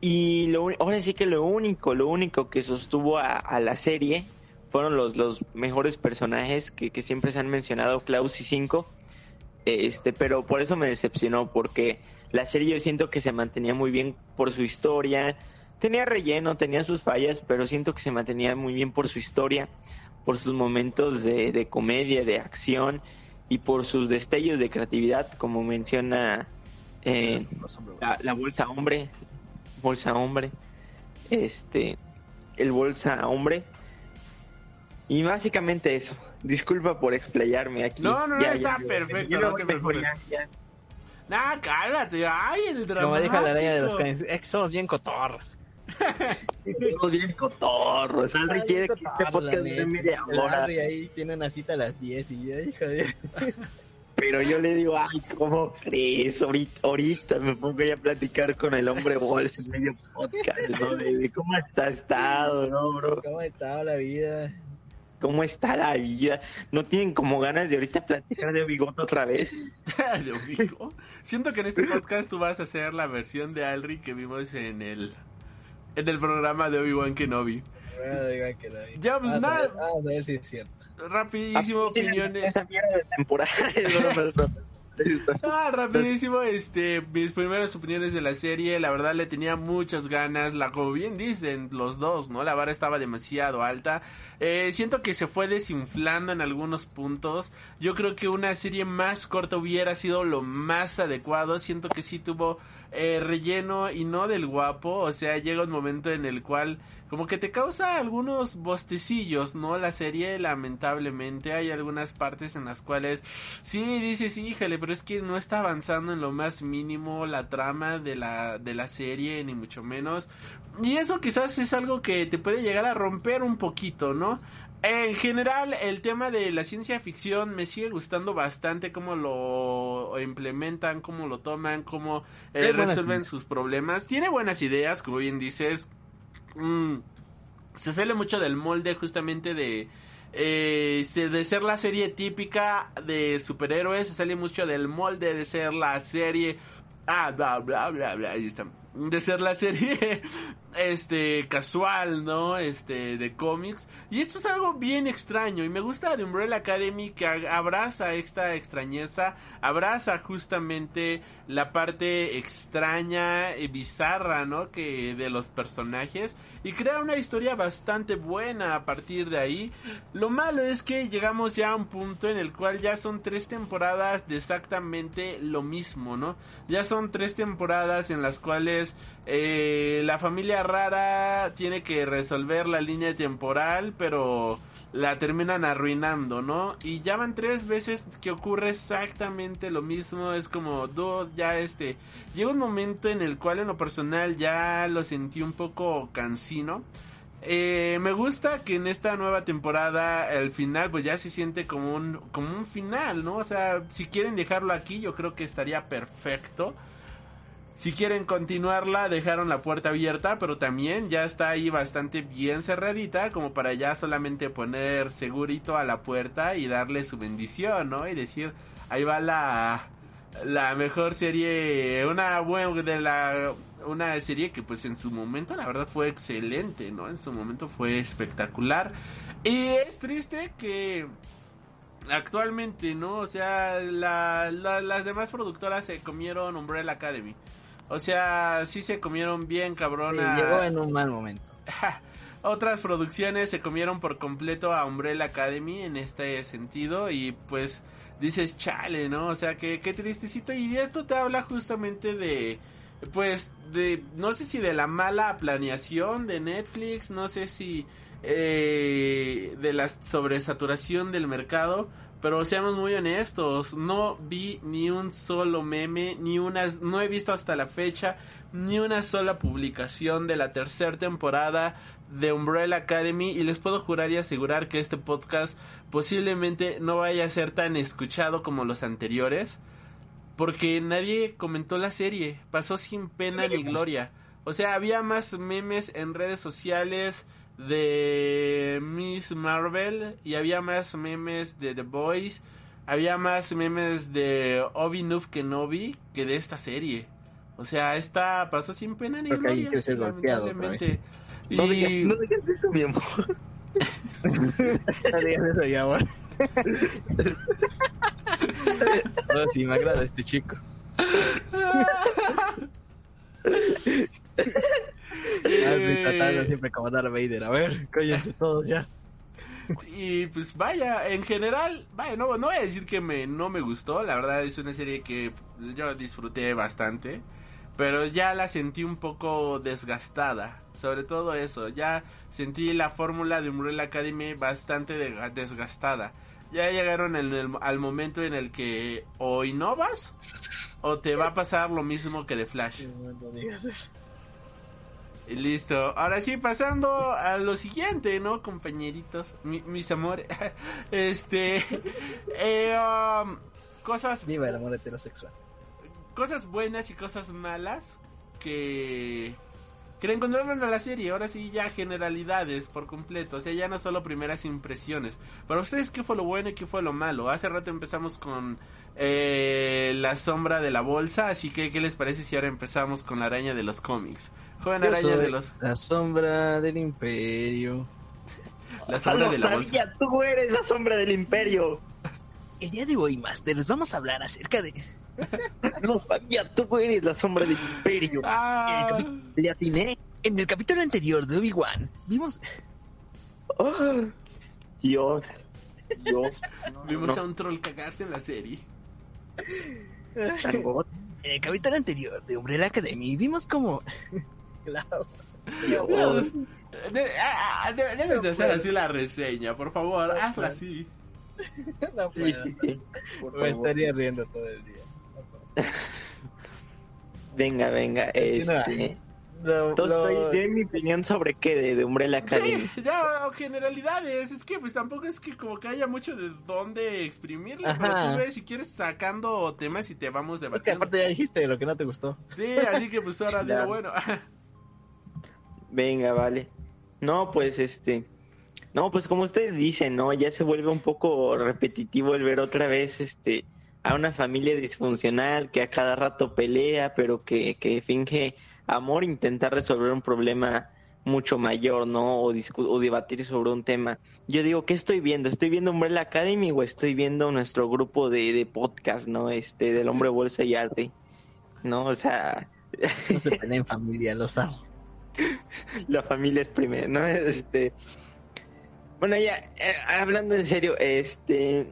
y lo, ahora sí que lo único, lo único que sostuvo a, a la serie fueron los, los mejores personajes que, que siempre se han mencionado, Klaus y Cinco. Este, pero por eso me decepcionó, porque la serie yo siento que se mantenía muy bien por su historia. Tenía relleno, tenía sus fallas, pero siento que se mantenía muy bien por su historia, por sus momentos de, de comedia, de acción y por sus destellos de creatividad, como menciona eh, la, la bolsa hombre, bolsa hombre, este, el bolsa hombre. Y básicamente eso. Disculpa por explayarme aquí. No, no, no, está perfecto, no te preocupes. Nah, cálmate. Ay, el drama. Como dijo la araña de los canes, es que somos bien cotorros. Somos bien cotorros. Alri quiere que este podcast dure media hora. Harry ahí tiene una cita a las 10 y ya, hijo de... Pero yo le digo, ay, ¿cómo crees? Ahorita, ahorita me pongo ya a platicar con el hombre bolsa en medio podcast, ¿no? De, de cómo has estado, ¿no, bro? ¿Cómo ha estado la vida? ¿Cómo está la vida? ¿No tienen como ganas de ahorita platicar de bigote otra vez? de Obigo. Siento que en este podcast tú vas a hacer la versión de Alri que vimos en el en el programa de Obi-Wan Kenobi. No. Ya, pues, vamos, a nada. ver, vamos a ver si es cierto. Rapidísimo, gusta opiniones. Esa mierda de temporada. Ah, rapidísimo, este, mis primeras opiniones de la serie, la verdad le tenía muchas ganas, la como bien dicen los dos, ¿no? La vara estaba demasiado alta. Eh, siento que se fue desinflando en algunos puntos. Yo creo que una serie más corta hubiera sido lo más adecuado. Siento que sí tuvo eh, relleno y no del guapo. O sea, llega un momento en el cual como que te causa algunos bostecillos, ¿no? La serie, lamentablemente, hay algunas partes en las cuales sí dices, híjole, pero es que no está avanzando en lo más mínimo la trama de la, de la serie, ni mucho menos. Y eso quizás es algo que te puede llegar a romper un poquito, ¿no? En general, el tema de la ciencia ficción me sigue gustando bastante cómo lo implementan, cómo lo toman, cómo eh, resuelven sus problemas. Tiene buenas ideas, como bien dices. Mm, se sale mucho del molde justamente de eh, de ser la serie típica de superhéroes, se sale mucho del molde de ser la serie ah bla bla bla bla ahí está de ser la serie este casual no este de cómics. Y esto es algo bien extraño y me gusta de Umbrella Academy que abraza esta extrañeza abraza justamente la parte extraña y bizarra no que de los personajes y crea una historia bastante buena a partir de ahí. Lo malo es que llegamos ya a un punto en el cual ya son tres temporadas de exactamente lo mismo no ya son tres temporadas en las cuales Eh, la familia rara tiene que resolver la línea temporal, pero la terminan arruinando, ¿no? Y ya van tres veces que ocurre exactamente lo mismo. Es como, dude, ya este. Llega un momento en el cual, en lo personal, ya lo sentí un poco cansino. Eh, me gusta que en esta nueva temporada el final pues ya se siente como un, como un final, ¿no? O sea, si quieren dejarlo aquí yo creo que estaría perfecto. Si quieren continuarla, dejaron la puerta abierta, pero también ya está ahí bastante bien cerradita, como para ya solamente poner segurito a la puerta y darle su bendición, ¿no? Y decir, ahí va la, la mejor serie, una buena de la, una serie que pues en su momento la verdad fue excelente, ¿no? En su momento fue espectacular. Y es triste que actualmente, ¿no? O sea, la, la- las demás productoras se comieron Umbrella Academy. O sea, sí se comieron bien Sí, cabrona. llegó en un mal momento. Otras producciones se comieron por completo a Umbrella Academy en este sentido y pues dices chale, ¿no? O sea, que qué tristecito y esto te habla justamente de pues de no sé si de la mala planeación de Netflix, no sé si eh, de la sobresaturación del mercado, pero seamos muy honestos, no vi ni un solo meme, ni una, no he visto hasta la fecha ni una sola publicación de la tercera temporada de Umbrella Academy y les puedo jurar y asegurar que este podcast posiblemente no vaya a ser tan escuchado como los anteriores porque nadie comentó la serie, pasó sin pena ni gloria. O sea, había más memes en redes sociales de Miss Marvel y había más memes de The Boys, había más memes de Obi Noob Kenobi que de esta serie. O sea, esta pasó sin pena ni gloria. quiere ser golpeado otra lamentablemente. No, Y- digas, no digas eso, mi amor. No digas eso ya, amor. Oh, sí, me agrada este chico. Alfred tratando siempre como Darth Vader. A ver, cállense todos ya. Y pues vaya, en general, vaya, no, no voy a decir que me, no me gustó, la verdad es una serie que yo disfruté bastante, pero ya la sentí un poco desgastada, sobre todo eso, ya sentí la fórmula de Umbrella Academy bastante de- desgastada. Ya llegaron en el- al momento en el que o innovas o te va a pasar lo mismo que de Flash. No digas eso. Y listo. Ahora sí, pasando a lo siguiente, ¿no, compañeritos? Mi- mis amores. este. eh, um, cosas, Viva el amor heterosexual. cosas buenas y cosas malas que. Que le encontraron a la serie. Ahora sí, ya generalidades por completo. O sea, ya no solo primeras impresiones. Para ustedes, ¿qué fue lo bueno y qué fue lo malo? Hace rato empezamos con eh, la sombra de la bolsa. Así que, ¿qué les parece si ahora empezamos con la araña de los cómics? Joven Yo araña soy de los. la sombra del imperio. La Ah, sombra de la bolsa. sabía, tú eres la sombra del imperio. El día de hoy, Masters, vamos a hablar acerca de... Lo sabía, tú eres la sombra del imperio. Ah, Le atiné. En el capítulo anterior de Obi-Wan, vimos... Ah, Dios. Dios. No, vimos no, a un troll cagarse en la serie. En el capítulo anterior de Umbrella Academy, vimos como... Klaus. Dios. De- ah, ah, de- debes de hacer así la reseña, por favor, hazla así. No Sí, puedo. sí, sí. Por Me favor. estaría riendo todo el día. Venga, venga. Este. Lo- Entonces, de mi opinión sobre qué de, de Umbrella Academy. Sí, ya, generalidades, es que pues tampoco es que como que haya mucho de dónde exprimirle, pero Ajá. tú ves si quieres sacando temas y te vamos Es que debatiendo. aparte ya dijiste lo que no te gustó. Sí, así que pues ahora bueno, Venga, vale. No, pues este. No, pues como ustedes dicen, ¿no? Ya se vuelve un poco repetitivo el ver otra vez este a una familia disfuncional que a cada rato pelea, pero que, que finge amor, intentar resolver un problema mucho mayor, ¿no? O, o debatir sobre un tema. Yo digo, ¿qué estoy viendo? ¿Estoy viendo Umbrella Academy o estoy viendo nuestro grupo de, de podcast, ¿no? Este, del hombre bolsa y Alri, ¿no? O sea, No se peleen en familia, los amo. la familia es primero, ¿no? Este, bueno, ya, eh, hablando en serio, este,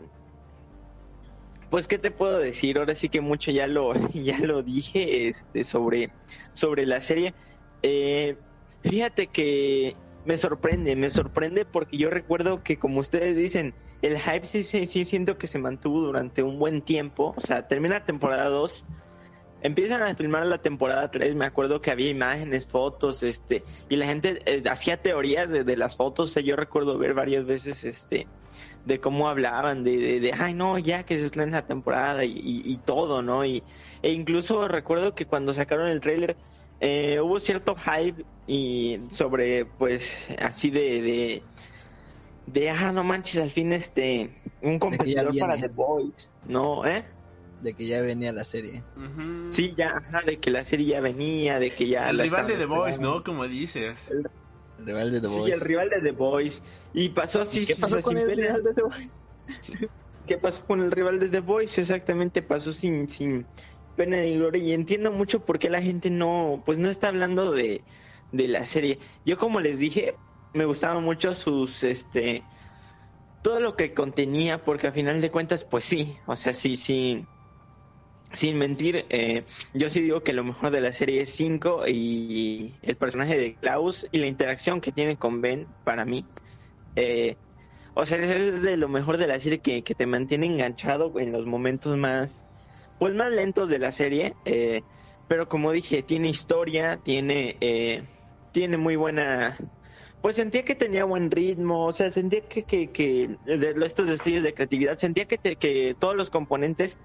pues qué te puedo decir, ahora sí que mucho ya lo ya lo dije este sobre sobre la serie. Eh, fíjate que me sorprende, me sorprende porque yo recuerdo que como ustedes dicen, el hype sí, sí, sí siento que se mantuvo durante un buen tiempo, o sea, termina temporada 2, empiezan a filmar la temporada 3, me acuerdo que había imágenes, fotos, este, y la gente eh, hacía teorías de, de las fotos, yo recuerdo ver varias veces, este, de cómo hablaban, de, de, de ay no, ya que se estrena la temporada y, y, y todo, ¿no? Y, e incluso recuerdo que cuando sacaron el tráiler, eh, hubo cierto hype y sobre pues así de, de de ah no manches al fin este un competidor para The Boys no eh De que ya venía la serie. Sí ya ajá, de que la serie ya venía de que ya El la rival de The Boys, esperando. ¿no? Como dices. El rival de The sí Boys. el rival de The Boys y pasó así ¿Y qué pasó sea, con sin el pena. rival de The Boys? ¿Qué pasó con el rival de The Voice? Exactamente, pasó sin, sin pena ni gloria. Y entiendo mucho por qué la gente no, pues no está hablando de, de la serie. Yo como les dije, me gustaban mucho sus, este, todo lo que contenía, porque a final de cuentas, pues sí, o sea, sí, sí, sin mentir, eh, yo sí digo que lo mejor de la serie es 5 y el personaje de Klaus y la interacción que tiene con Ben, para mí, eh, o sea, es de lo mejor de la serie que, que te mantiene enganchado en los momentos más, pues más lentos de la serie. eh, pero como dije, tiene historia, tiene, eh, tiene muy buena, pues sentía que tenía buen ritmo, o sea, sentía que, que, que de estos destellos de creatividad, sentía que, te- que todos los componentes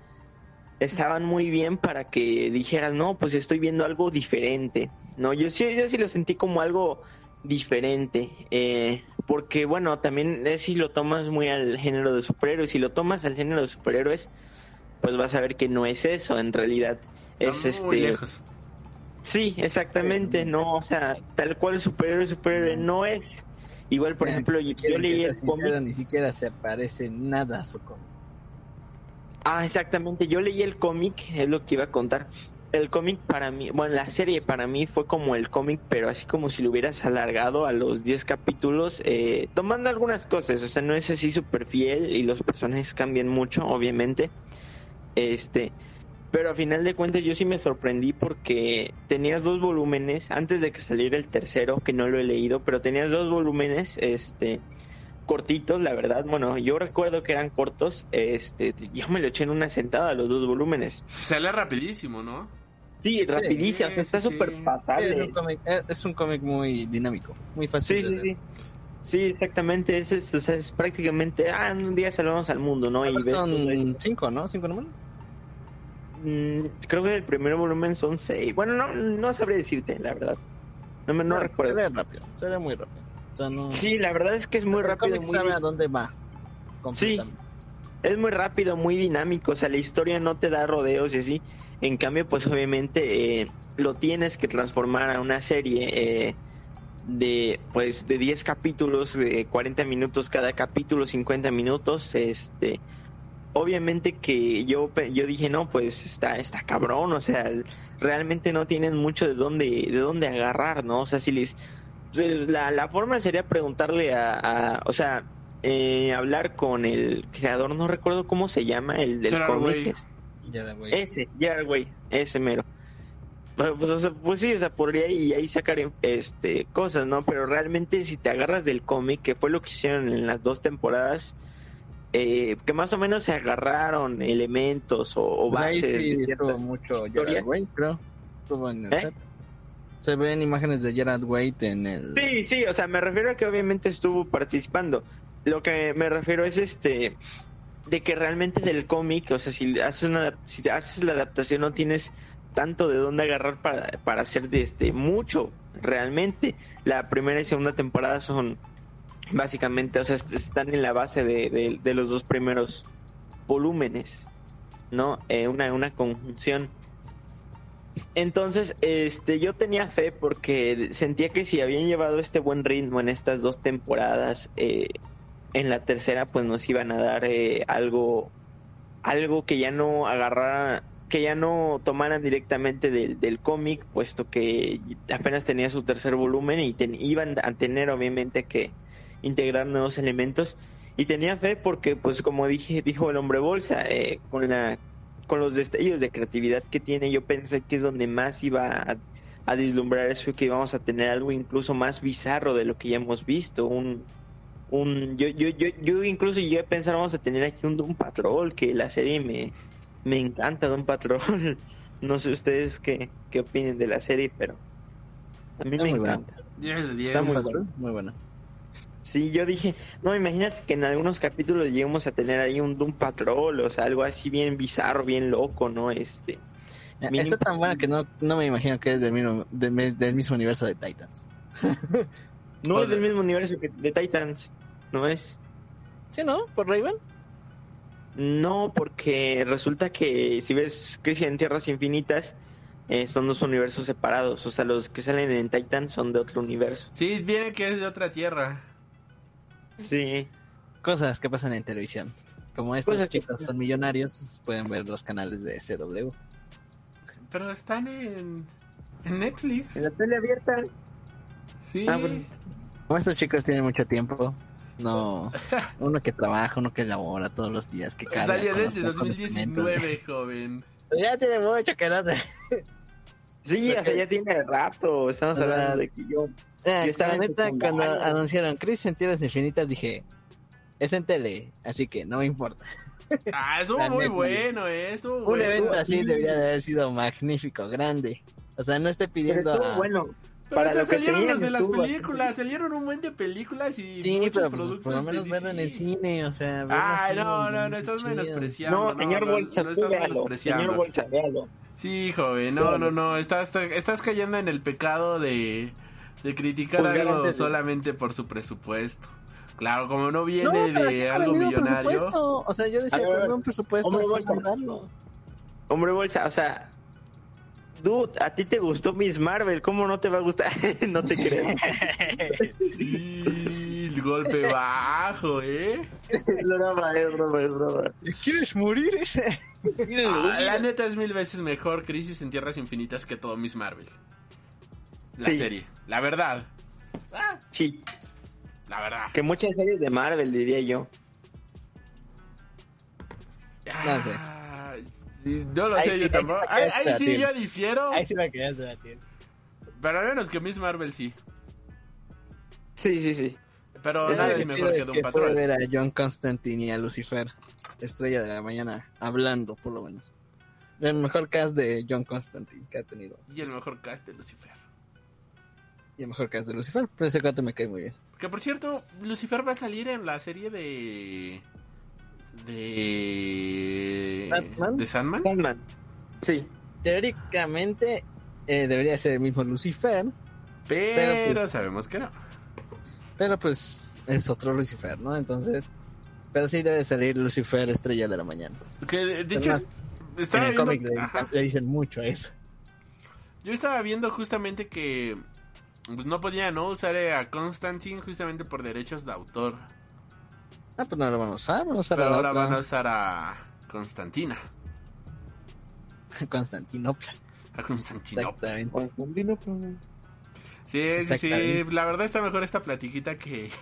estaban muy bien para que dijeras, no, pues estoy viendo algo diferente. No, yo sí, yo sí lo sentí como algo diferente. Eh, porque, bueno, también es si lo tomas muy al género de superhéroes. Si lo tomas al género de superhéroes, pues vas a ver que no es eso, en realidad. Es Está muy este. lejos. Sí, exactamente, no, o sea, tal cual superhéroe, superhéroe no es. Igual, por Ya, ejemplo, yo, leí el cómic. Ni siquiera se parece nada a su cómic. Ah, exactamente. Yo leí el cómic, es lo que iba a contar. El cómic para mí, bueno, la serie para mí fue como el cómic, pero así como si lo hubieras alargado a los 10 capítulos, eh, tomando algunas cosas. O sea, no es así súper fiel y los personajes cambian mucho, obviamente. Este, pero a final de cuentas yo sí me sorprendí porque tenías dos volúmenes antes de que saliera el tercero, que no lo he leído, pero tenías dos volúmenes, este, cortitos, la verdad. Bueno, yo recuerdo que eran cortos. Este, yo me lo eché en una sentada los dos volúmenes. Se lee rapidísimo, ¿no? Sí, rapidísimo, sí, está súper sí. Es pasable. un cómic, eh, es un cómic muy dinámico, muy fácil Sí, de sí, leer. sí. Sí, exactamente. Es, es, o sea, es prácticamente, ah, en un día salvamos al mundo, ¿no? Y ves todo eso. Son cinco, ¿no? ¿Cinco números? Mm, creo que el primer volumen son seis. Bueno, no, no sabré decirte, la verdad. No, me, no Ah, recuerdo. Se lee rápido, se lee muy rápido. O sea, no... Sí, la verdad es que es muy rápido. Muy sabe a dónde va. completamente. es muy rápido, muy dinámico, o sea, la historia no te da rodeos y así. En cambio, pues obviamente eh, lo tienes que transformar a una serie eh, de pues de 10 capítulos, de 40 minutos cada capítulo, 50 minutos, este obviamente que yo yo dije, "No, pues está está cabrón, o sea, realmente no tienen mucho de dónde de dónde agarrar, ¿no? O sea, si les la, la forma sería preguntarle a, a- o sea, eh, hablar con el creador, no recuerdo cómo se llama, el del cómic. Ese, Gerard Way, ese mero. Pues, pues, o sea, pues sí, o sea, podría ahí, ahí sacar este cosas, ¿no? Pero realmente si te agarras del cómic, que fue lo que hicieron en las dos temporadas, eh, que más o menos se agarraron elementos o, o Pues Ahí bases sí de mucho Gerard historias. Way, creo. Estuvo en el ¿Eh? set. Se ven imágenes de Gerard Wade en el... Sí, sí, o sea, me refiero a que obviamente estuvo participando. Lo que me refiero es este de que realmente del cómic, o sea, si haces una si haces la adaptación no tienes tanto de dónde agarrar para, para hacer de este mucho realmente. La primera y segunda temporada son básicamente, o sea, est- están en la base de, de- de los dos primeros volúmenes, ¿no? Eh, una, una conjunción. Entonces, este, yo tenía fe porque sentía que si habían llevado este buen ritmo en estas dos temporadas, eh, en la tercera pues nos iban a dar eh, algo, algo que ya no agarrara, que ya no tomaran directamente del, cómic, puesto que apenas tenía su tercer volumen y iban a tener obviamente que integrar nuevos elementos. y tenía fe porque, pues como dije, dijo el hombre bolsa, eh, con la con los destellos de creatividad que tiene, yo pensé que es donde más iba a, a vislumbrar eso y que íbamos a tener algo incluso más bizarro de lo que ya hemos visto, un un yo yo yo, yo incluso llegué a pensar vamos a tener aquí un Doom Patrol, que la serie me me encanta Doom Patrol. no sé ustedes qué qué opinen de la serie, pero a mí Está me buena. encanta. 10 de 10. Está muy muy bueno. Sí, yo dije, no, imagínate que en algunos capítulos lleguemos a tener ahí un Doom Patrol, o sea, algo así bien bizarro, bien loco, ¿no? Este, Está tan buena que no, no me imagino que es del mismo, del, del mismo universo de Titans. no O es del mismo universo que de Titans, ¿no es? ¿Sí, no? ¿Por Raven? No, porque resulta que si ves Crisis en Tierras Infinitas, eh, son dos universos separados, o sea, los que salen en Titans son de otro universo. Sí, viene que es de otra tierra. Sí, Cosas que pasan en televisión. Como estos Cosas chicos son millonarios, pueden ver los canales de CW. Pero están en, en Netflix. en la tele abierta. Sí. Ah, bueno. Como estos chicos tienen mucho tiempo, no, uno que trabaja, uno que labora todos los días, que carga Salió desde acontecimientos. 2019, joven. Ya tiene mucho que no sé. Sí, o sea, ya tiene rato, estamos hablando de que yo... Ah, Yo estaba la neta, cuando anunciaron Chris en Tierras Infinitas dije, es en tele, así que no me importa. Ah, estuvo La muy neta. bueno, eh. Estuvo Un bueno. evento así sí. debería de haber sido magnífico, grande. O sea, no esté Pero pidiendo estuvo a... bueno. Pero Para ya lo que salieron los de las estuvo películas, salieron un buen de películas y Sí, muchos pero pues, productos por lo menos verlo en el cine, o sea... así, no, no, no, estás menospreciando. No, señor no, Bolsa, no tú estás véalo. menospreciando. Señor Bolsa, véalo. Sí, joven, no, no, no, estás, estás cayendo en el pecado de, de criticar Juzgar algo solamente por su presupuesto. Claro, como no viene No, sí de algo millonario. presupuesto. O sea, yo decía, con un presupuesto hombre, bolsa. Hombre Bolsa, o sea... Dude, a ti te gustó Miss Marvel, ¿cómo no te va a gustar? no te creo. El golpe bajo, ¿eh? es broma, es broma, es broma. ¿Quieres morir? Ah, la neta es mil veces mejor Crisis en Tierras Infinitas que todo Miss Marvel. La Sí. serie, la verdad. Ah, Sí, la verdad. que muchas series de Marvel, diría yo. No sé. No lo Ahí sé, sí, yo tampoco. Ahí, sí yo difiero. Ahí sí me quedaste a ti. Pero al menos que Miss Marvel sí. Sí, sí, sí. Pero Es nada es que mejor que es que puede Patrol. ver a John Constantine y a Lucifer, estrella de la mañana, hablando, por lo menos. El mejor cast de John Constantine que ha tenido. Y el mejor cast de Lucifer. Y el mejor cast de Lucifer, pero ese gato me cae muy bien. Que por cierto, Lucifer va a salir en la serie de. De. ¿Sandman? ¿De Sandman? Sandman. Sí. Teóricamente eh, debería ser el mismo Lucifer, Pero, Pero, sabemos que no. pero pues es otro Lucifer, ¿no? Entonces, pero sí debe salir Lucifer, estrella de la mañana. Que de hecho, Además, en el viendo- cómic le, dicen mucho a eso. Yo estaba viendo justamente que pues, no podían no usar a Constantine justamente por derechos de autor. Ah, pues no lo van a usar, van a usar Pero a la ahora otra van a usar a Constantina. Constantinopla. A Constantinopla. Exactamente. Sí, sí, sí. La verdad está mejor esta platiquita que.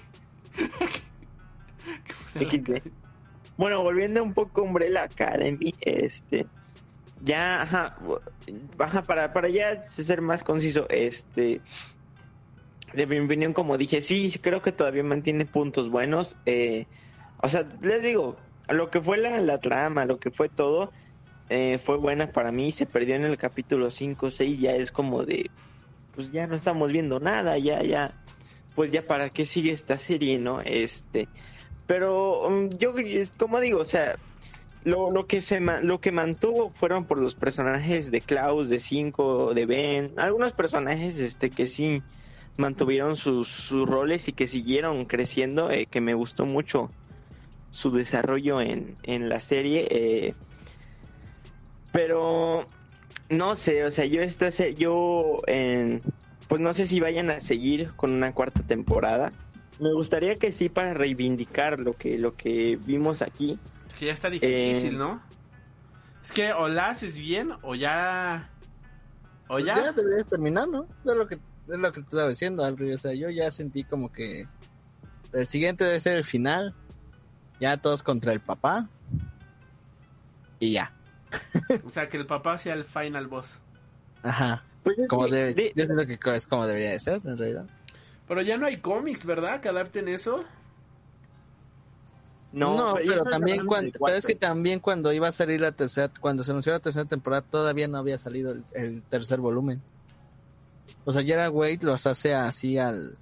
Bueno, volviendo un poco a Umbrella Academy, este, ya, ajá, ajá, para, para ya ser más conciso, este, de mi opinión, como dije, sí, creo que todavía mantiene puntos buenos, eh, o sea, les digo, lo que fue la, la trama, lo que fue todo, eh, fue buena para mí, se perdió en el capítulo 5, 6, ya es como de, pues ya no estamos viendo nada, ya, ya, pues ya para qué sigue esta serie, ¿no? Este, pero um, yo, como digo, o sea, lo, lo que se lo que mantuvo fueron por los personajes de Klaus, de Cinco, de Ben, algunos personajes este que sí mantuvieron sus, sus roles y que siguieron creciendo, eh, que me gustó mucho su desarrollo en, en la serie. eh, pero no sé, o sea, yo esta se- yo en, pues no sé si vayan a seguir con una cuarta temporada. Me gustaría que sí para reivindicar lo que lo que vimos aquí. Es que ya está difícil, Eh. ¿no? Es que o la haces bien o ya. O Pues ya. ya deberías terminar, ¿no? Es lo que, es lo que estaba diciendo, Alri. O sea, yo ya sentí como que el siguiente debe ser el final. Ya todos contra el papá. Y ya. O sea, que el papá sea el final boss. Ajá. Pues es Como debe, de- yo siento que es como debería de ser, en realidad. Pero ya no hay cómics, ¿verdad? Que adapten eso. No, ya pero también cuando, de pero es que también cuando iba a salir la tercera, cuando se anunció la tercera temporada, todavía no había salido el, el tercer volumen. O sea, Gerard Wade los hace así al,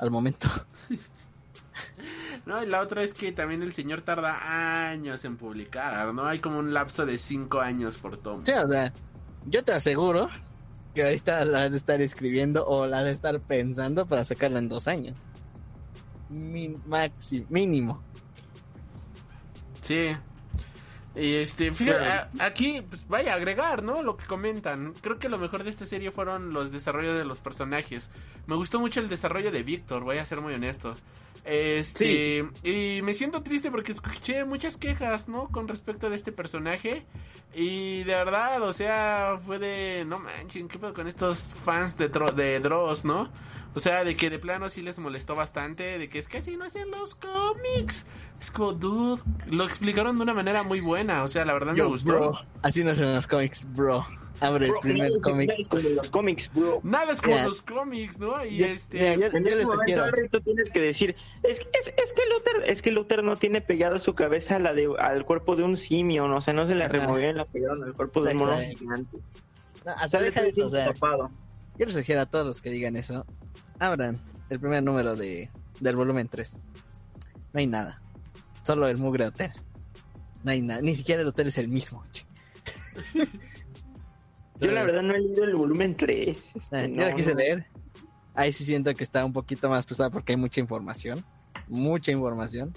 al momento. No, y la otra es que también el señor tarda años en publicar, ¿no? Hay como un lapso de cinco años por tomo. Sí, o sea, yo te aseguro que ahorita la de estar escribiendo o la de estar pensando para sacarla en dos años. Min, maxi, mínimo. Sí. Y este, fíjate, a- aquí, pues vaya a agregar, ¿no? Lo que comentan. Creo que lo mejor de esta serie fueron los desarrollos de los personajes. Me gustó mucho el desarrollo de Víctor, voy a ser muy honesto. Este, y me siento triste porque escuché muchas quejas, ¿no? Con respecto de este personaje. Y de verdad, o sea, fue de, no manchen, ¿qué pedo con estos fans de, de Dross, ¿no? O sea, de que de plano sí les molestó bastante, de que es que así no hacen los cómics. Es como, dude, lo explicaron de una manera muy buena, o sea, la verdad me Yo, gustó. bro, así no son los cómics, bro. Abre Bro, el primer cómic. cree como los cómics, bro. Nada es como Ya. los cómics, ¿no? Y este... mira, yo- En yo les momento, tú tienes que decir, es, que- es, es que Luther, es que Luther no tiene pegada su cabeza a la de, al cuerpo de un simio, ¿no? o sea, no se la removieron, la pegaron al cuerpo de un mono gigante. No, hasta deja de eso, o sea, tapado. yo les sugiero a todos los que digan eso, abran el primer número de, del volumen 3. No hay nada. Solo el mugre hotel. No hay nada. Ni siquiera el hotel es el mismo. Yo la verdad no he leído el volumen 3. eh, yo la quise leer. Ahí sí siento que está un poquito más pesado porque hay mucha información. Mucha información.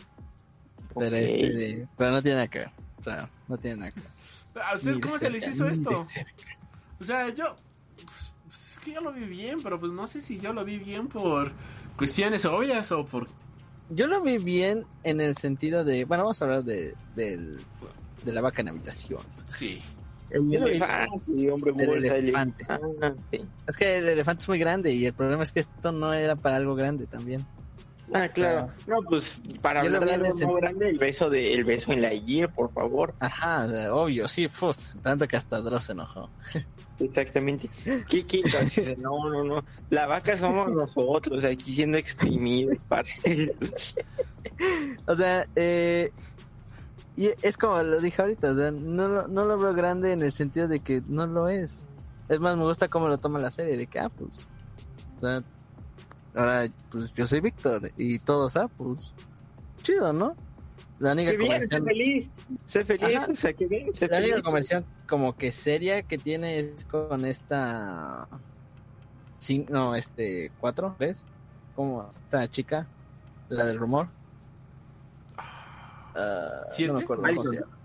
Pero este de- pero no tiene nada que ver. O sea, no tiene nada que ver. ¿A ustedes Ni de cómo se les hizo esto? O sea, yo... que yo lo vi bien, pero pues no sé si yo lo vi bien por cuestiones obvias o por... Yo lo vi bien en el sentido de. Bueno, vamos a hablar de, del- de la vaca en habitación. Sí. El elefante, hombre, El bolsa, el elefante. elefante. Es que el elefante es muy grande y el problema es que esto no era para algo grande también. Ah, claro. No, pues para hablar de algo grande, el beso de el beso en la Year, por favor. Ajá, obvio, sí, fus, tanto que hasta Dross se enojó. Exactamente. ¿Qué quitas? No, no, no. La vaca somos nosotros, aquí siendo exprimidos. Para... O sea, eh, y es como lo dije ahorita, o sea, no, no lo veo grande en el sentido de que no lo es. Es más, me gusta cómo lo toma la serie, de que, ah, pues, o sea, ahora, pues yo soy Víctor y todos, ah, pues, chido, ¿no? La única Qué bien, sé conversión, feliz. Sé feliz, Ajá. o sea, qué bien, sé la única feliz. conversión como que seria que tiene es con esta, cin- no, este, cuatro, ¿ves? Como esta chica, la del rumor. ¿Siete? No me acuerdo cómo Alison. se llama.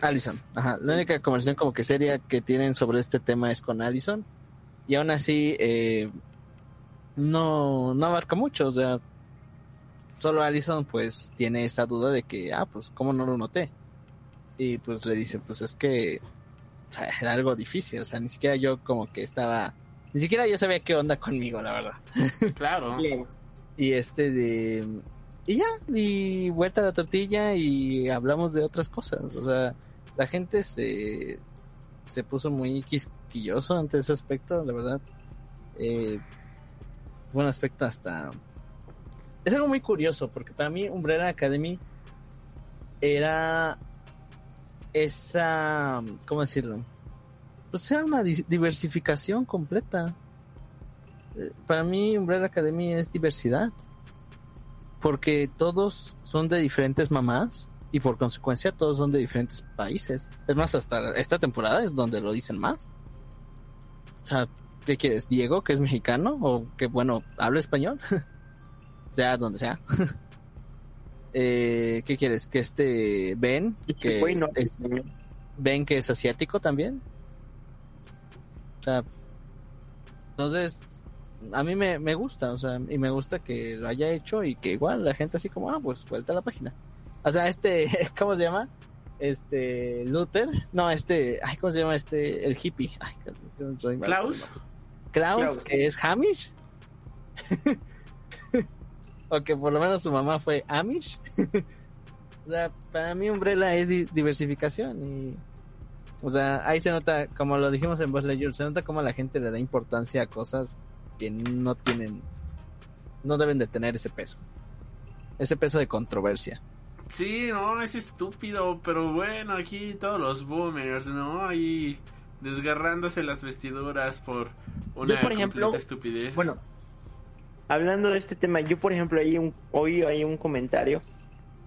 Allison, ajá. La única conversación como que seria que tienen sobre este tema es con Allison. Y aún así, eh, no, no abarca mucho, o sea, solo Allison pues tiene esa duda de que, ah, pues, ¿cómo no lo noté? Y pues le dice, pues es que o sea, era algo difícil, o sea, ni siquiera yo como que estaba, ni siquiera yo sabía qué onda conmigo, la verdad. Claro. Y este de... Y ya, y vuelta a la tortilla y hablamos de otras cosas. O sea, la gente se, se puso muy quisquilloso ante ese aspecto, la verdad. Eh, fue un aspecto hasta... Es algo muy curioso, porque para mí Umbrella Academy era esa... ¿Cómo decirlo? Pues era una diversificación completa. Eh, Para mí Umbrella Academy es diversidad. Porque todos son de diferentes mamás y por consecuencia todos son de diferentes países. Es más, hasta esta temporada es donde lo dicen más. O sea, ¿qué quieres? ¿Diego, que es mexicano? ¿O que, bueno, habla español? sea donde sea. eh, ¿Qué quieres? ¿Que este Ben, que Güey, no, es, Ben que es asiático también? O sea, entonces, a mí me, me gusta, o sea, y me gusta que lo haya hecho y que igual la gente así como, ah, pues vuelta a la página. O sea, este, ¿cómo se llama? Este, Luther, no, este, ay, ¿cómo se llama este? El hippie. Ay, soy Klaus. Klaus, Klaus. que es Hamish. o que por lo menos su mamá fue Amish. O sea, para mí Umbrella es di- diversificación y... O sea, ahí se nota, como lo dijimos en Buzz Lightyear, se nota como la gente le da importancia a cosas que no tienen... No deben de tener ese peso. Ese peso de controversia. Sí, no, es estúpido, pero bueno, aquí todos los boomers, ¿no? Ahí desgarrándose las vestiduras por una Yo, por ejemplo, estupidez. Bueno, hablando de este tema, yo por ejemplo hay un, hoy hay un comentario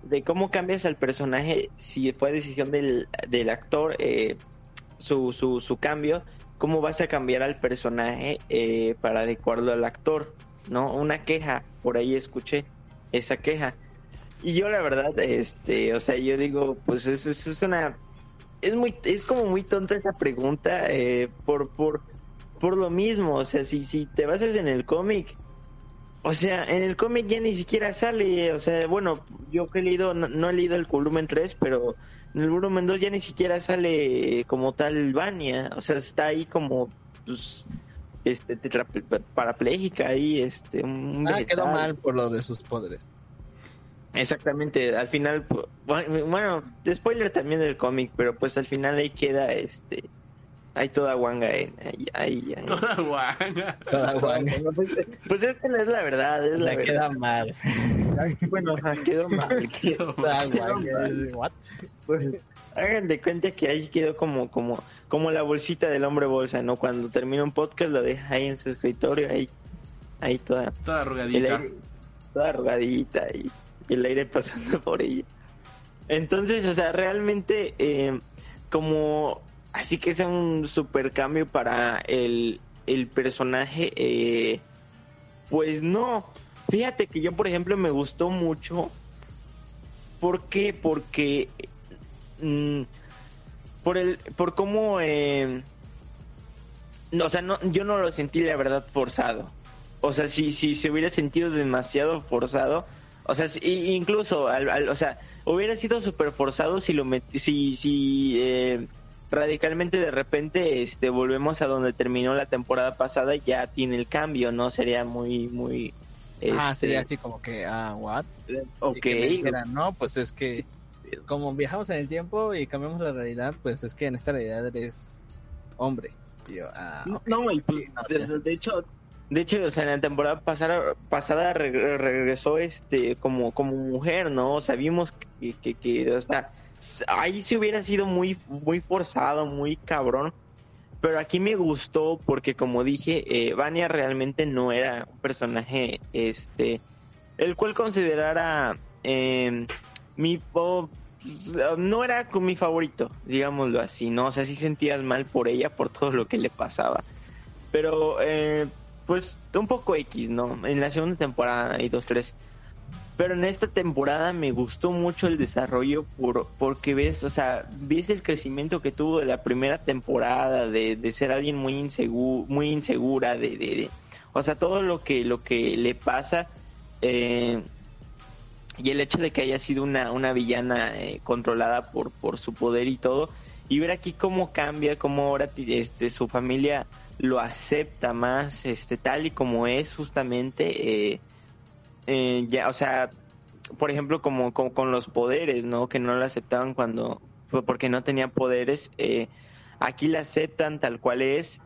de cómo cambias al personaje si fue decisión del, del actor eh, su, su, su cambio, cómo vas a cambiar al personaje eh, para adecuarlo al actor, ¿no? Una queja, por ahí escuché esa queja. Y yo la verdad, este, o sea, yo digo, pues eso, eso es una... Es muy, es como muy tonta esa pregunta, eh, por, por, por lo mismo, o sea, si, si te basas en el cómic, o sea, en el cómic ya ni siquiera sale, o sea, bueno, yo que he leído, no, no he leído el volumen 3, pero en el volumen 2 ya ni siquiera sale como tal Vania, o sea, está ahí como, pues, este, tetra- parapléjica ahí, este, un Ah, vegetal. quedó mal por lo de sus poderes. Exactamente, al final, bueno, spoiler también del cómic, pero pues al final ahí queda, este, hay toda guanga en, ahí, ahí, ahí. Toda guanga. Toda guanga. Pues, pues es que no es la verdad, es la verdad. queda mal. Bueno, ajá, quedó mal. quedó- Toda quedó guanga. mal. What? Pues, hagan de cuenta que ahí quedó como, como, como la bolsita del hombre bolsa, ¿no? Cuando termina un podcast lo deja ahí en su escritorio, ahí, ahí toda, Toda arrugadita. aire, toda arrugadita y, y el aire pasando por ella. Entonces, o sea, realmente, eh, como, así que es un super cambio para el, el personaje, eh, pues no. Fíjate que yo, por ejemplo, me gustó mucho. ¿Por qué? Porque mm, por el por cómo eh, no, o sea, no, yo no lo sentí la verdad forzado. O sea, si si se hubiera sentido demasiado forzado, o sea, incluso al, al- o sea, hubiera sido súper forzado si lo si si eh, radicalmente de repente este volvemos a donde terminó la temporada pasada y ya tiene el cambio, ¿no? Sería muy muy Ah, este, sería así como que, ah, what? ok, Y que me dijeran, no, pues es que como viajamos en el tiempo y cambiamos la realidad, pues es que en esta realidad eres hombre. Yo, ah, No, ok. no, y pues, no, de, tiene de hecho, de hecho, o sea, en la temporada pasada, pasada re- regresó este como como mujer, ¿no? O que, que, que, o sea, ahí sí hubiera sido muy muy forzado, muy cabrón. Pero aquí me gustó porque, como dije, eh, Vania realmente no era un personaje, este, el cual considerara eh, mi pues, no era mi favorito, digámoslo así, ¿no? O sea, sí sentías mal por ella, por todo lo que le pasaba. Pero, eh, pues, un poco X, ¿no? En la segunda temporada hay dos, tres. Pero en esta temporada me gustó mucho el desarrollo por, porque ves, o sea, ves el crecimiento que tuvo de la primera temporada, de, de ser alguien muy inseguro, muy insegura, de, de, o sea, todo lo que, lo que le pasa, eh, y el hecho de que haya sido una, una villana eh, controlada por, por su poder y todo, y ver aquí cómo cambia, cómo ahora este, su familia lo acepta más, este, tal y como es justamente, eh, eh, ya, o sea, por ejemplo, como, con los poderes, ¿no? Que no lo aceptaban cuando, porque no tenía poderes, eh, aquí la aceptan tal cual es,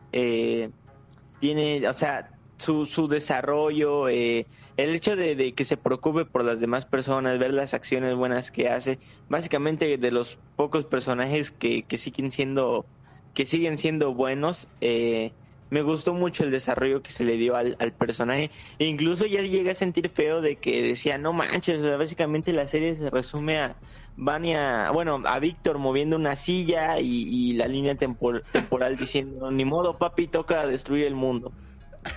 tiene, o sea, su, su desarrollo, eh, el hecho de, de que se preocupe por las demás personas, ver las acciones buenas que hace, básicamente de los pocos personajes que, que siguen siendo, que siguen siendo buenos, eh, me gustó mucho el desarrollo que se le dio al, al personaje. Incluso ya llegué a sentir feo de que decía, no manches, o sea, básicamente la serie se resume a Vania, bueno, a Víctor moviendo una silla y, y la línea tempor- temporal diciendo, ni modo, papi, toca destruir el mundo.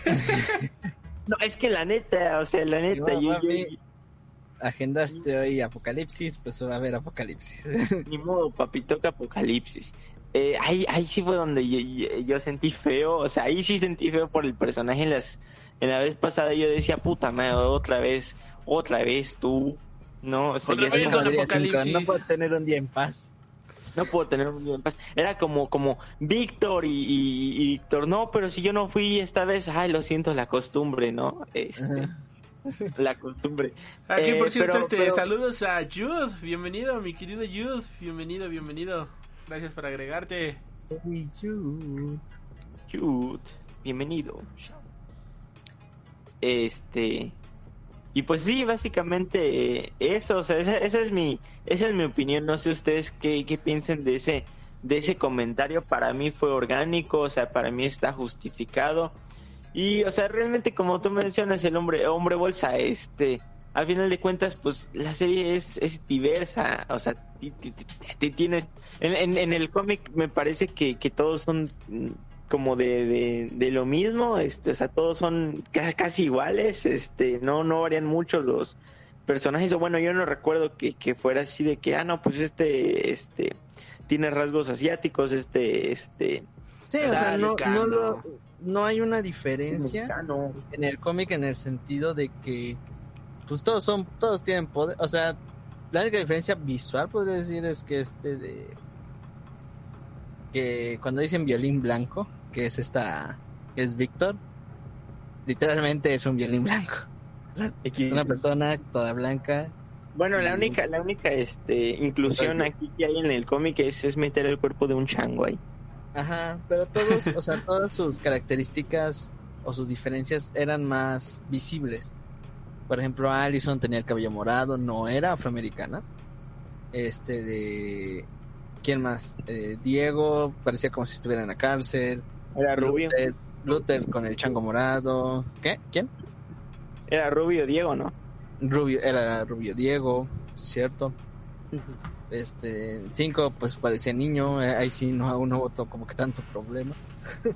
no, es que la neta, o sea, la neta, yo, yo- Agendaste hoy Apocalipsis, pues va a haber Apocalipsis. ni modo, papi, toca Apocalipsis. Eh, ahí, ahí sí fue donde yo, yo- yo sentí feo, o sea, ahí sí sentí feo por el personaje. En, las, en la vez pasada yo decía, puta madre, otra vez, otra vez tú, no, o sea, ya vez. No puedo tener un día en paz. No puedo tener un día en paz. Era como, como Víctor y, y- y Víctor, no, pero si yo no fui esta vez, ay, lo siento, la costumbre, ¿no? Este. La costumbre. Aquí, Eh, por cierto, pero- este, pero- saludos a Jude. Bienvenido, mi querido Jude. Bienvenido, bienvenido. Gracias por agregarte. Hey, Jude. Jude, bienvenido. Este. Y pues sí, básicamente eh, eso, o sea, esa, esa es mi esa es mi opinión, no sé ustedes qué, qué piensen de ese de ese comentario, para mí fue orgánico, o sea, para mí está justificado. Y o sea, realmente como tú mencionas el hombre hombre bolsa este al final de cuentas pues la serie es, es diversa, o sea, ti- ti- ti- ti- tienes en, en, en el cómic me parece que, que todos son como de, de, de lo mismo, este, o sea, todos son ca- casi iguales, este, no, no varían mucho los personajes, o bueno, yo no recuerdo que, que fuera así de que, ah, no, pues este, este, tiene rasgos asiáticos, este, este, Sí, o sea, no, no, lo- no hay una diferencia mexicano. en el cómic en el sentido de que pues todos son todos tienen poder, o sea, la única diferencia visual podría decir es que este de que cuando dicen violín blanco, que es esta que es Víctor, literalmente es un violín blanco. Una persona toda blanca. Bueno, la única, la única, este, inclusión aquí que hay en el cómic es, es meter el cuerpo de un chango ahí. Ajá, pero todos, o sea, todas sus características o sus diferencias eran más visibles. Por ejemplo, Allison tenía el cabello morado, no era afroamericana. Este de ¿quién más? Eh, Diego parecía como si estuviera en la cárcel. Era rubio, Luther, Luther con el chango morado. ¿Qué? ¿Quién? era rubio Diego, ¿no? Rubio, era Rubio Diego, cierto. Este, cinco, pues parecía niño, eh, ahí sí no, no votó como que tanto problema.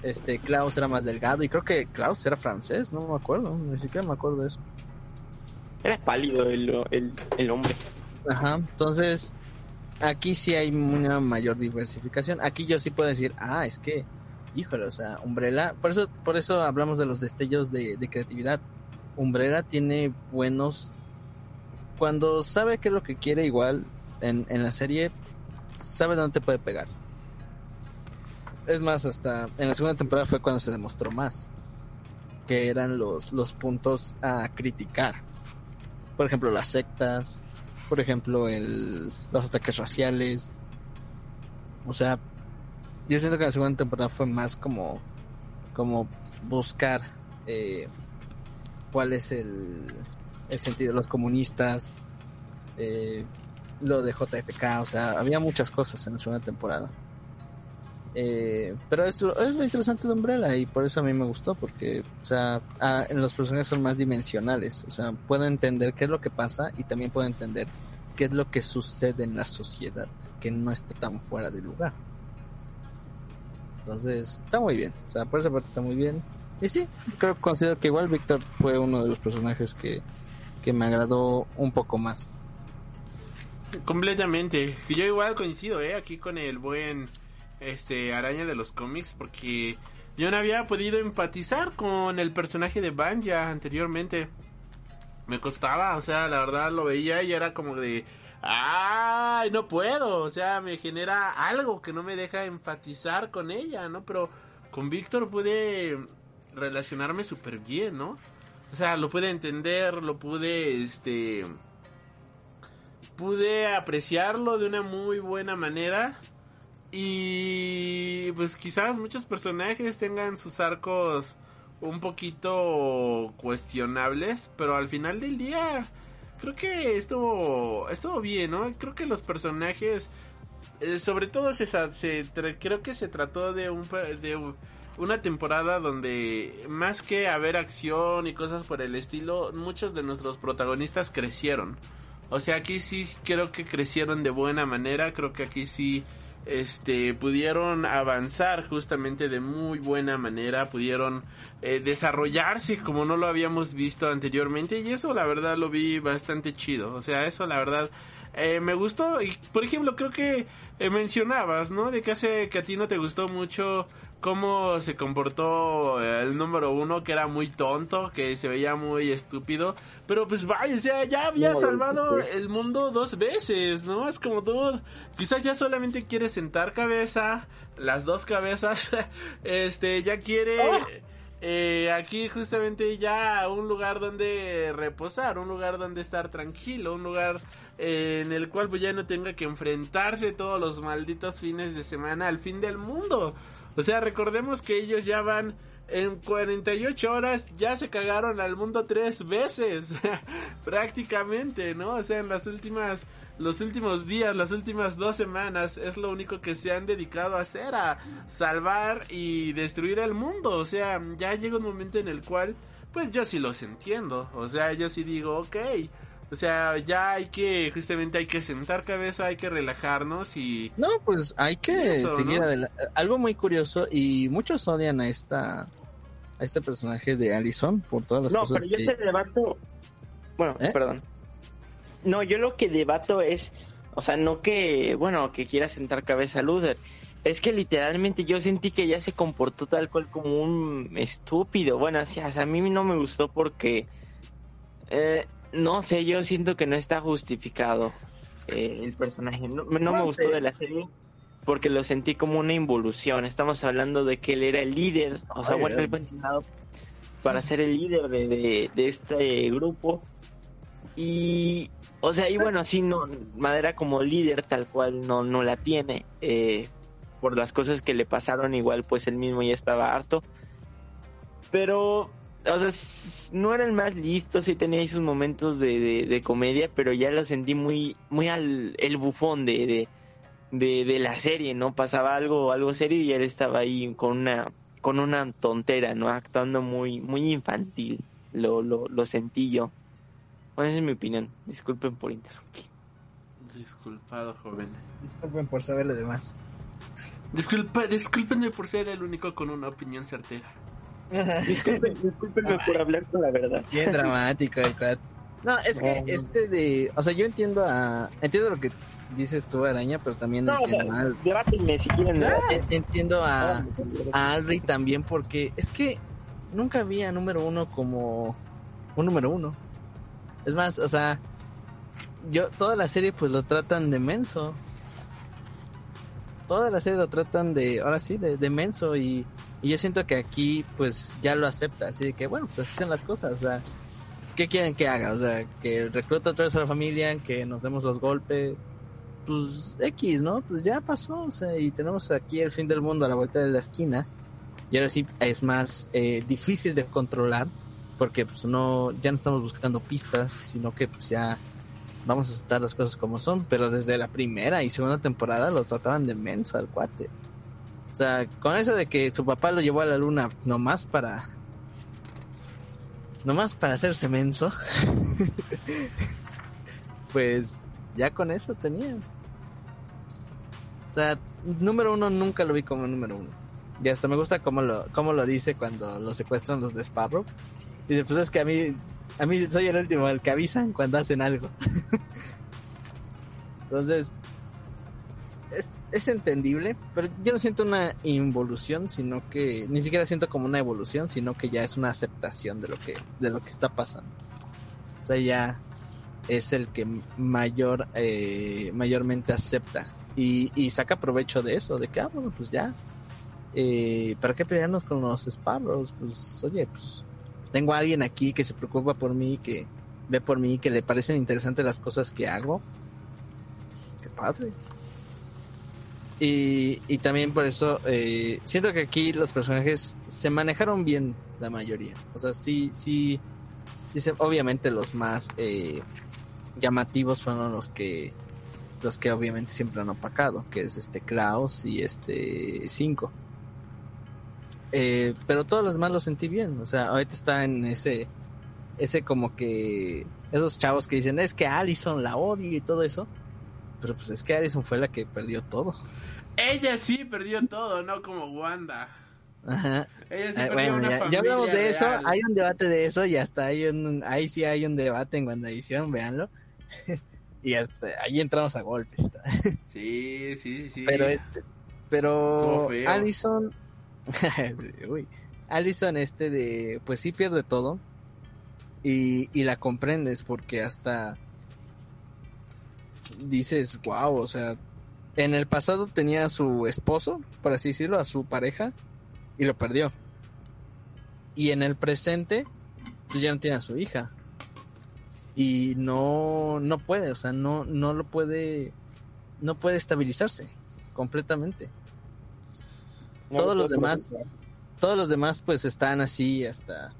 Este, Klaus era más delgado y creo que Klaus era francés, no me acuerdo, ni siquiera me acuerdo de eso. Era pálido el, el, el hombre. Ajá, entonces aquí sí hay una mayor diversificación. Aquí yo sí puedo decir, ah, es que, híjole, o sea, Umbrella, por eso, por eso hablamos de los destellos de, de creatividad. Umbrella tiene buenos, cuando sabe qué es lo que quiere igual en, en la serie, sabe dónde te puede pegar. Es más, hasta en la segunda temporada fue cuando se demostró más que eran los, los puntos a criticar. Por ejemplo, las sectas, por ejemplo, el, los ataques raciales. O sea, yo siento que la segunda temporada fue más como, como buscar eh, cuál es el, el sentido de los comunistas, eh, lo de JFK, o sea, había muchas cosas en la segunda temporada. Eh, pero es, lo- es lo interesante de Umbrella y por eso a mí me gustó, porque, o sea, en los personajes son más dimensionales, o sea, puedo entender qué es lo que pasa y también puedo entender qué es lo que sucede en la sociedad, que no está tan fuera de lugar. Entonces, está muy bien, o sea, por esa parte está muy bien. Y sí, creo considero que igual Víctor fue uno de los personajes que, que me agradó un poco más. Completamente. Yo igual coincido, ¿eh? Aquí con el buen este araña de los cómics porque yo no había podido empatizar con el personaje de Banja anteriormente. Me costaba, o sea, la verdad lo veía y era como de ay, no puedo, o sea, me genera algo que no me deja empatizar con ella, ¿no? Pero con Víctor pude relacionarme súper bien, ¿no? O sea, lo pude entender, lo pude, este, pude apreciarlo de una muy buena manera. Y pues quizás muchos personajes tengan sus arcos un poquito cuestionables, pero al final del día creo que estuvo estuvo bien, ¿no? Creo que los personajes eh, sobre todo se, se creo que se trató de un de una temporada donde más que haber acción y cosas por el estilo, muchos de nuestros protagonistas crecieron. O sea, aquí sí creo que crecieron de buena manera, creo que aquí sí este pudieron avanzar justamente de muy buena manera, pudieron eh, desarrollarse como no lo habíamos visto anteriormente y eso la verdad lo vi bastante chido, o sea, eso la verdad eh, me gustó y por ejemplo creo que eh, mencionabas, ¿no? De que hace que a ti no te gustó mucho cómo se comportó eh, el número uno, que era muy tonto, que se veía muy estúpido, pero pues vaya, o sea, ya había No, salvado sí. el mundo dos veces, ¿no? Es como tú, quizás ya solamente quiere sentar cabeza, las dos cabezas, este, ya quiere, eh, aquí justamente ya un lugar donde reposar, un lugar donde estar tranquilo, un lugar eh, en el cual pues ya no tenga que enfrentarse todos los malditos fines de semana al fin del mundo. O sea, recordemos que ellos ya van en 48 horas ya se cagaron al mundo tres veces prácticamente no o sea en las últimas los últimos días las últimas dos semanas es lo único que se han dedicado a hacer a salvar y destruir el mundo. O sea ya llega un momento en el cual pues yo sí los entiendo. O sea yo sí digo ok o sea, ya hay que, justamente hay que sentar cabeza, hay que relajarnos y... No, pues hay que seguir adelante. Algo muy curioso y muchos odian a esta a este personaje de Allison por todas las cosas No, pero yo te debato... Bueno, ¿Eh? perdón. No, yo lo que debato es, o sea, no que, bueno, que quiera sentar cabeza a Luther. Es que literalmente yo sentí que ella se comportó tal cual como un estúpido. Bueno, o sea, a mí no me gustó porque... Eh, no sé, yo siento que no está justificado eh, el personaje. No, me gustó de la serie porque lo sentí como una involución. Estamos hablando de que él era el líder, o sea, bueno, él fue entrenado para ser el líder de, de, este grupo. Y, o sea, y bueno, así no, Madera como líder tal cual no, no la tiene. Eh, por las cosas que le pasaron, igual pues él mismo ya estaba harto. Pero o sea, no era el más listo, sí tenía sus momentos de, de, comedia, pero ya lo sentí muy, muy al el bufón de, de, de, la serie, ¿no? Pasaba algo, algo serio y él estaba ahí con una, con una tontera, ¿no? Actuando muy, muy infantil, lo, lo, lo sentí yo. Bueno, esa es mi opinión, disculpen por interrumpir. Disculpado, joven. Disculpen por saberle de más. Disculpa, discúlpenme por ser el único con una opinión certera. Disculpenme por hablar con la verdad. Bien dramático el cuat. No, es que este de. O sea, yo entiendo a. Entiendo lo que dices tú, Araña, pero también no, entiendo o si quieren. Entiendo a, a Alri también, porque es que nunca vi a número uno como un número uno. Es más, o sea, yo toda la serie pues lo tratan de menso. Toda la serie lo tratan de, ahora sí, de, de menso y y yo siento que aquí, pues, ya lo acepta. Así de que, bueno, pues hacen las cosas. O sea, ¿qué quieren que haga? O sea, que recluta otra vez a la familia, que nos demos los golpes. Pues, X, ¿no? Pues ya pasó. O sea, y tenemos aquí el fin del mundo a la vuelta de la esquina. Y ahora sí es más eh, difícil de controlar. Porque, pues, no, ya no estamos buscando pistas, sino que, pues, ya vamos a aceptar las cosas como son. Pero desde la primera y segunda temporada lo trataban de menso al cuate. O sea, con eso de que su papá lo llevó a la luna nomás para... Nomás para hacerse menso. pues ya con eso tenía. O sea, número uno nunca lo vi como número uno. Y hasta me gusta cómo lo, cómo lo dice cuando lo secuestran los de Sparrow. Y dice, pues es que a mí, a mí soy el último, el que avisan cuando hacen algo. Entonces, es, es entendible, pero yo no siento una involución, sino que ni siquiera siento como una evolución, sino que ya es una aceptación de lo que de lo que está pasando. O sea, ya es el que mayor eh, mayormente acepta y, y saca provecho de eso, de que ah, bueno, pues ya eh, ¿para qué pelearnos con los Sparrows? Pues oye, pues tengo a alguien aquí que se preocupa por mí, que ve por mí, que le parecen interesantes las cosas que hago. Qué padre. Y, y también por eso eh, siento que aquí los personajes se manejaron bien la mayoría. O sea, sí, sí, dice, obviamente los más eh, llamativos fueron los que los que obviamente siempre han opacado, que es este Klaus y este 5. Eh, pero todos los demás los sentí bien, o sea, ahorita está en ese, ese como que, esos chavos que dicen, es que Allison la odia y todo eso, pero pues es que Allison fue la que perdió todo. Ella sí perdió todo, no como Wanda. Ajá. Ella sí eh, perdió una ya, ya, hablamos de eso, hay un debate de eso y hasta hay un, ahí sí hay un debate en WandaVision, véanlo. y hasta ahí entramos a golpes. sí, sí, sí. Pero este, pero Allison, uy, Allison este de, pues sí pierde todo y, y la comprendes porque hasta dices, wow, o sea, en el pasado tenía a su esposo, por así decirlo, a su pareja, y lo perdió. Y en el presente, pues ya no tiene a su hija. Y no, no puede, o sea, no, no lo puede, no puede estabilizarse completamente. No Todos lo los demás, todos los demás pues están así hasta,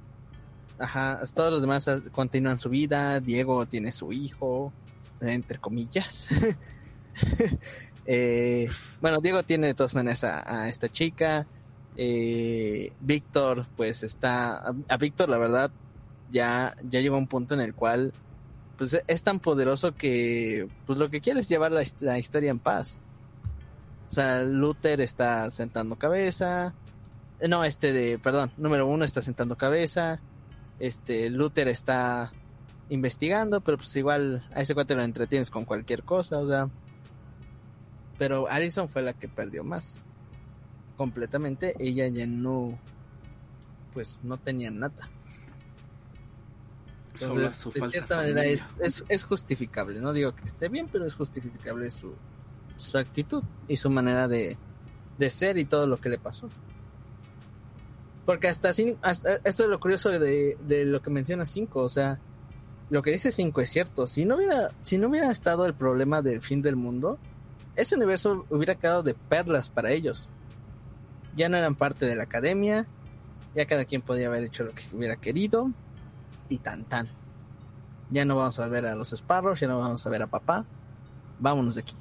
ajá, todos los demás ah, continúan su vida. Diego tiene su hijo, entre comillas. Eh, bueno, Diego tiene de todas maneras a, a esta chica. Eh, Víctor, pues está. A, a Víctor, la verdad, ya, ya llegó a un punto en el cual pues es tan poderoso que pues lo que quiere es llevar la, la historia en paz. O sea, Luther está sentando cabeza. Eh, No, este de, perdón, número uno está sentando cabeza. Este, Luther está investigando, pero pues igual a ese cuate lo entretienes con cualquier cosa, o sea. Pero Alison fue la que perdió más. Completamente, ella ya no, pues no tenía nada. Entonces, su de cierta manera es, es, es justificable. No digo que esté bien, pero es justificable su, su actitud y su manera de, de ser y todo lo que le pasó. Porque hasta, hasta esto es lo curioso de, de lo que menciona 5, o sea, lo que dice 5 es cierto. Si no hubiera, si no hubiera estado el problema del fin del mundo, ese universo hubiera quedado de perlas para ellos. Ya no eran parte de la academia, ya cada quien podía haber hecho lo que hubiera querido, y tan tan. Ya no vamos a ver a los Sparrows, ya no vamos a ver a papá. Vámonos de aquí.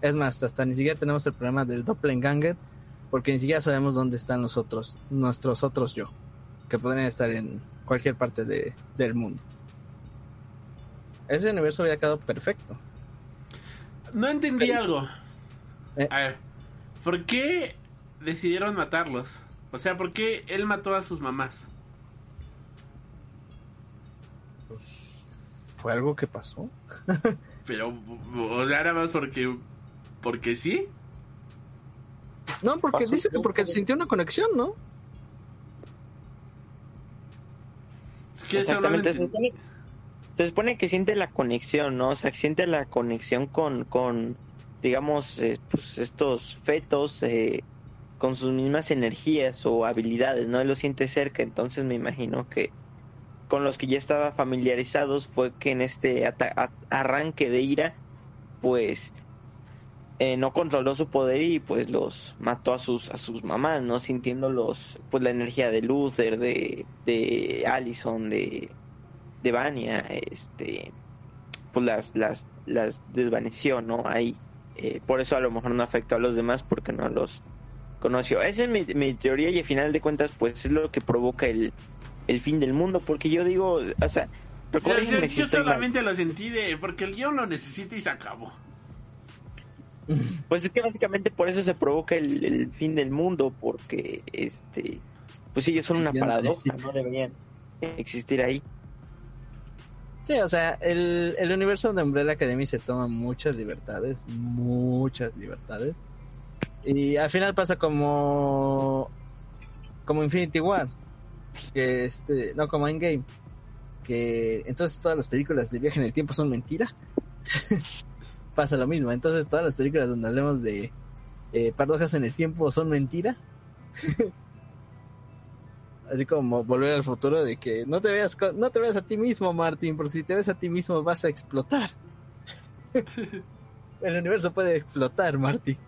Es más, hasta ni siquiera tenemos el problema del Doppelganger, porque ni siquiera sabemos dónde están los otros, nuestros otros yo, que podrían estar en cualquier parte de- del mundo. Ese universo había quedado perfecto. No entendí algo. Eh. A ver, ¿por qué decidieron matarlos? O sea, ¿por qué él mató a sus mamás? Fue algo que pasó. Pero, o sea, nada más porque... Porque sí. No, porque Pasó dice que porque sintió una conexión, ¿no? Es que Exactamente. Supone, se supone que siente la conexión, ¿no? O sea, siente la conexión con, con digamos, eh, pues estos fetos eh, con sus mismas energías o habilidades, ¿no? Él lo siente cerca, entonces me imagino que con los que ya estaba familiarizados fue que en este arranque de ira, pues eh, no controló su poder y pues los mató a sus a sus mamás, ¿no? Sintiendo los pues la energía de Luther, de de Allison, de de Vania, este pues las las las desvaneció, ¿no? Ahí eh, por eso a lo mejor no afectó a los demás porque no los conoció. Esa es mi, mi teoría y al final de cuentas pues es lo que provoca el el fin del mundo porque yo digo, o sea, Yo, yo- yo estoy mal. solamente lo sentí de... Porque el guion lo necesita y se acabó. Pues es que básicamente por eso se provoca el, el fin del mundo, porque este, pues ellos son una Ya paradoja, no deberían existir ahí. Sí, o sea, el, el universo de Umbrella Academy se toma muchas libertades, muchas libertades. Y al final pasa como como Infinity War, que este, no como Endgame, que entonces todas las películas de viaje en el tiempo son mentira. pasa lo mismo, entonces todas las películas donde hablemos de eh, paradojas en el tiempo son mentira. Así como volver al futuro de que no te veas no te veas a ti mismo, Martín, porque si te ves a ti mismo vas a explotar. El universo puede explotar, Marty.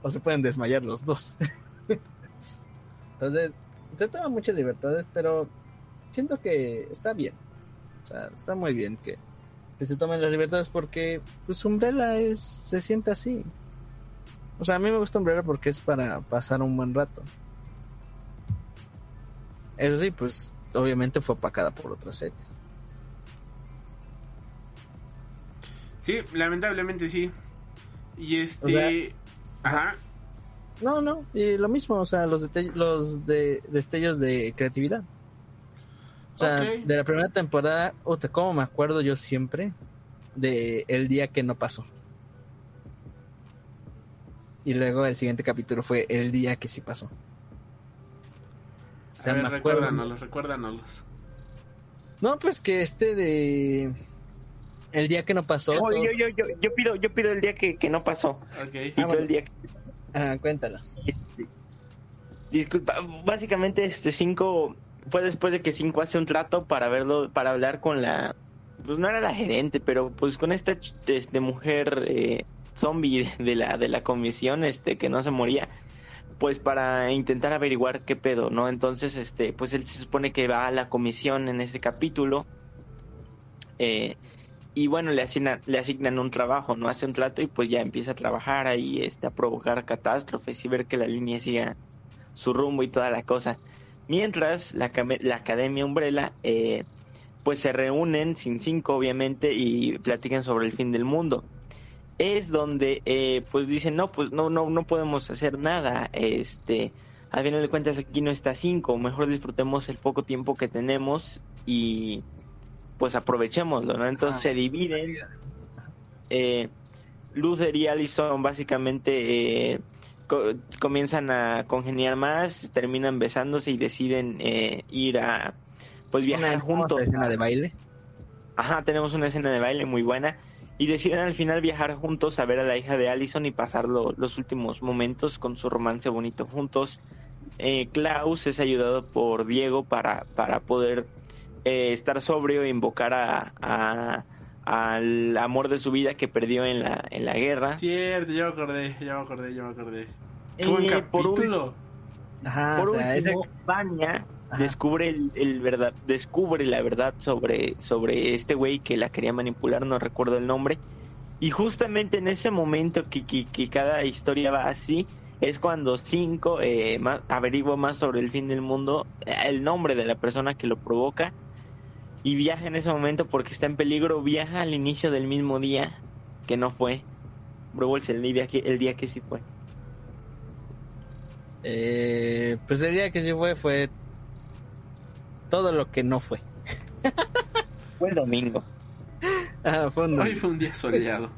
O se pueden desmayar los dos. Entonces, se toman muchas libertades, pero siento que está bien. O sea, está muy bien que, que se tomen las libertades porque pues Umbrella es se siente así. O sea, a mí me gusta Umbrella porque es para pasar un buen rato. Eso sí, pues obviamente fue opacada por otras series. Sí, lamentablemente sí. Y este... O sea- Ajá. No, no, y lo mismo, o sea, los, los de destellos de creatividad. O sea, de la primera temporada, otra, como me acuerdo yo siempre de el día que no pasó. Y luego el siguiente capítulo fue el día que sí pasó. Sea, a ver, recuérdanos, recuérdanos. No, pues que este de el día que no pasó. Oh, todo- yo, yo, yo, yo pido, yo pido el día que, que no pasó. Ok. Y Ah, todo bueno. el día que Ah, cuéntala. este, disculpa, básicamente este cinco fue después de que Cinco hace un trato para verlo, para hablar con la, pues no era la gerente, pero pues con esta este, mujer eh, zombie de la de la comisión, este que no se moría, pues para intentar averiguar qué pedo, ¿no? Entonces, este, pues él se supone que va a la comisión en ese capítulo. eh, y bueno, le asignan, le asignan un trabajo, no hace un trato y pues ya empieza a trabajar ahí, este, a provocar catástrofes y ver que la línea siga su rumbo y toda la cosa. Mientras la, la Academia Umbrella, eh, pues se reúnen sin cinco obviamente y platican sobre el fin del mundo. Es donde eh, pues dicen no pues no no no podemos hacer nada este al final de cuentas aquí no está cinco mejor disfrutemos el poco tiempo que tenemos y pues aprovechémoslo no entonces se dividen eh, Luther y Allison básicamente eh, co- comienzan a congeniar más terminan besándose y deciden eh, ir a pues viajar Una juntos escena de baile. Ajá, tenemos una escena de baile muy buena. Y deciden al final viajar juntos a ver a la hija de Allison y pasar lo- los últimos momentos con su romance bonito juntos. Eh, Klaus es ayudado por Diego para, para poder eh, estar sobrio e invocar a, a- al amor de su vida que perdió en la, en la guerra. Cierto, ya me acordé, ya me acordé, ya me acordé. Qué buen Eh, por un- capítulo. Ajá, Por o sea, ese- último, Vania Ajá. descubre el, el verdad, descubre la verdad sobre, sobre este güey que la quería manipular, no recuerdo el nombre. Y justamente en ese momento que, que, que cada historia va así, es cuando Cinco eh, ma- averigua más sobre el fin del mundo, eh, el nombre de la persona que lo provoca, y viaja en ese momento porque está en peligro, viaja al inicio del mismo día que no fue. Brawls el día que, el día que sí fue. eh, pues el día que sí fue, fue todo lo que no fue. Fue el domingo. Ajá, fue un Hoy fue un día soleado.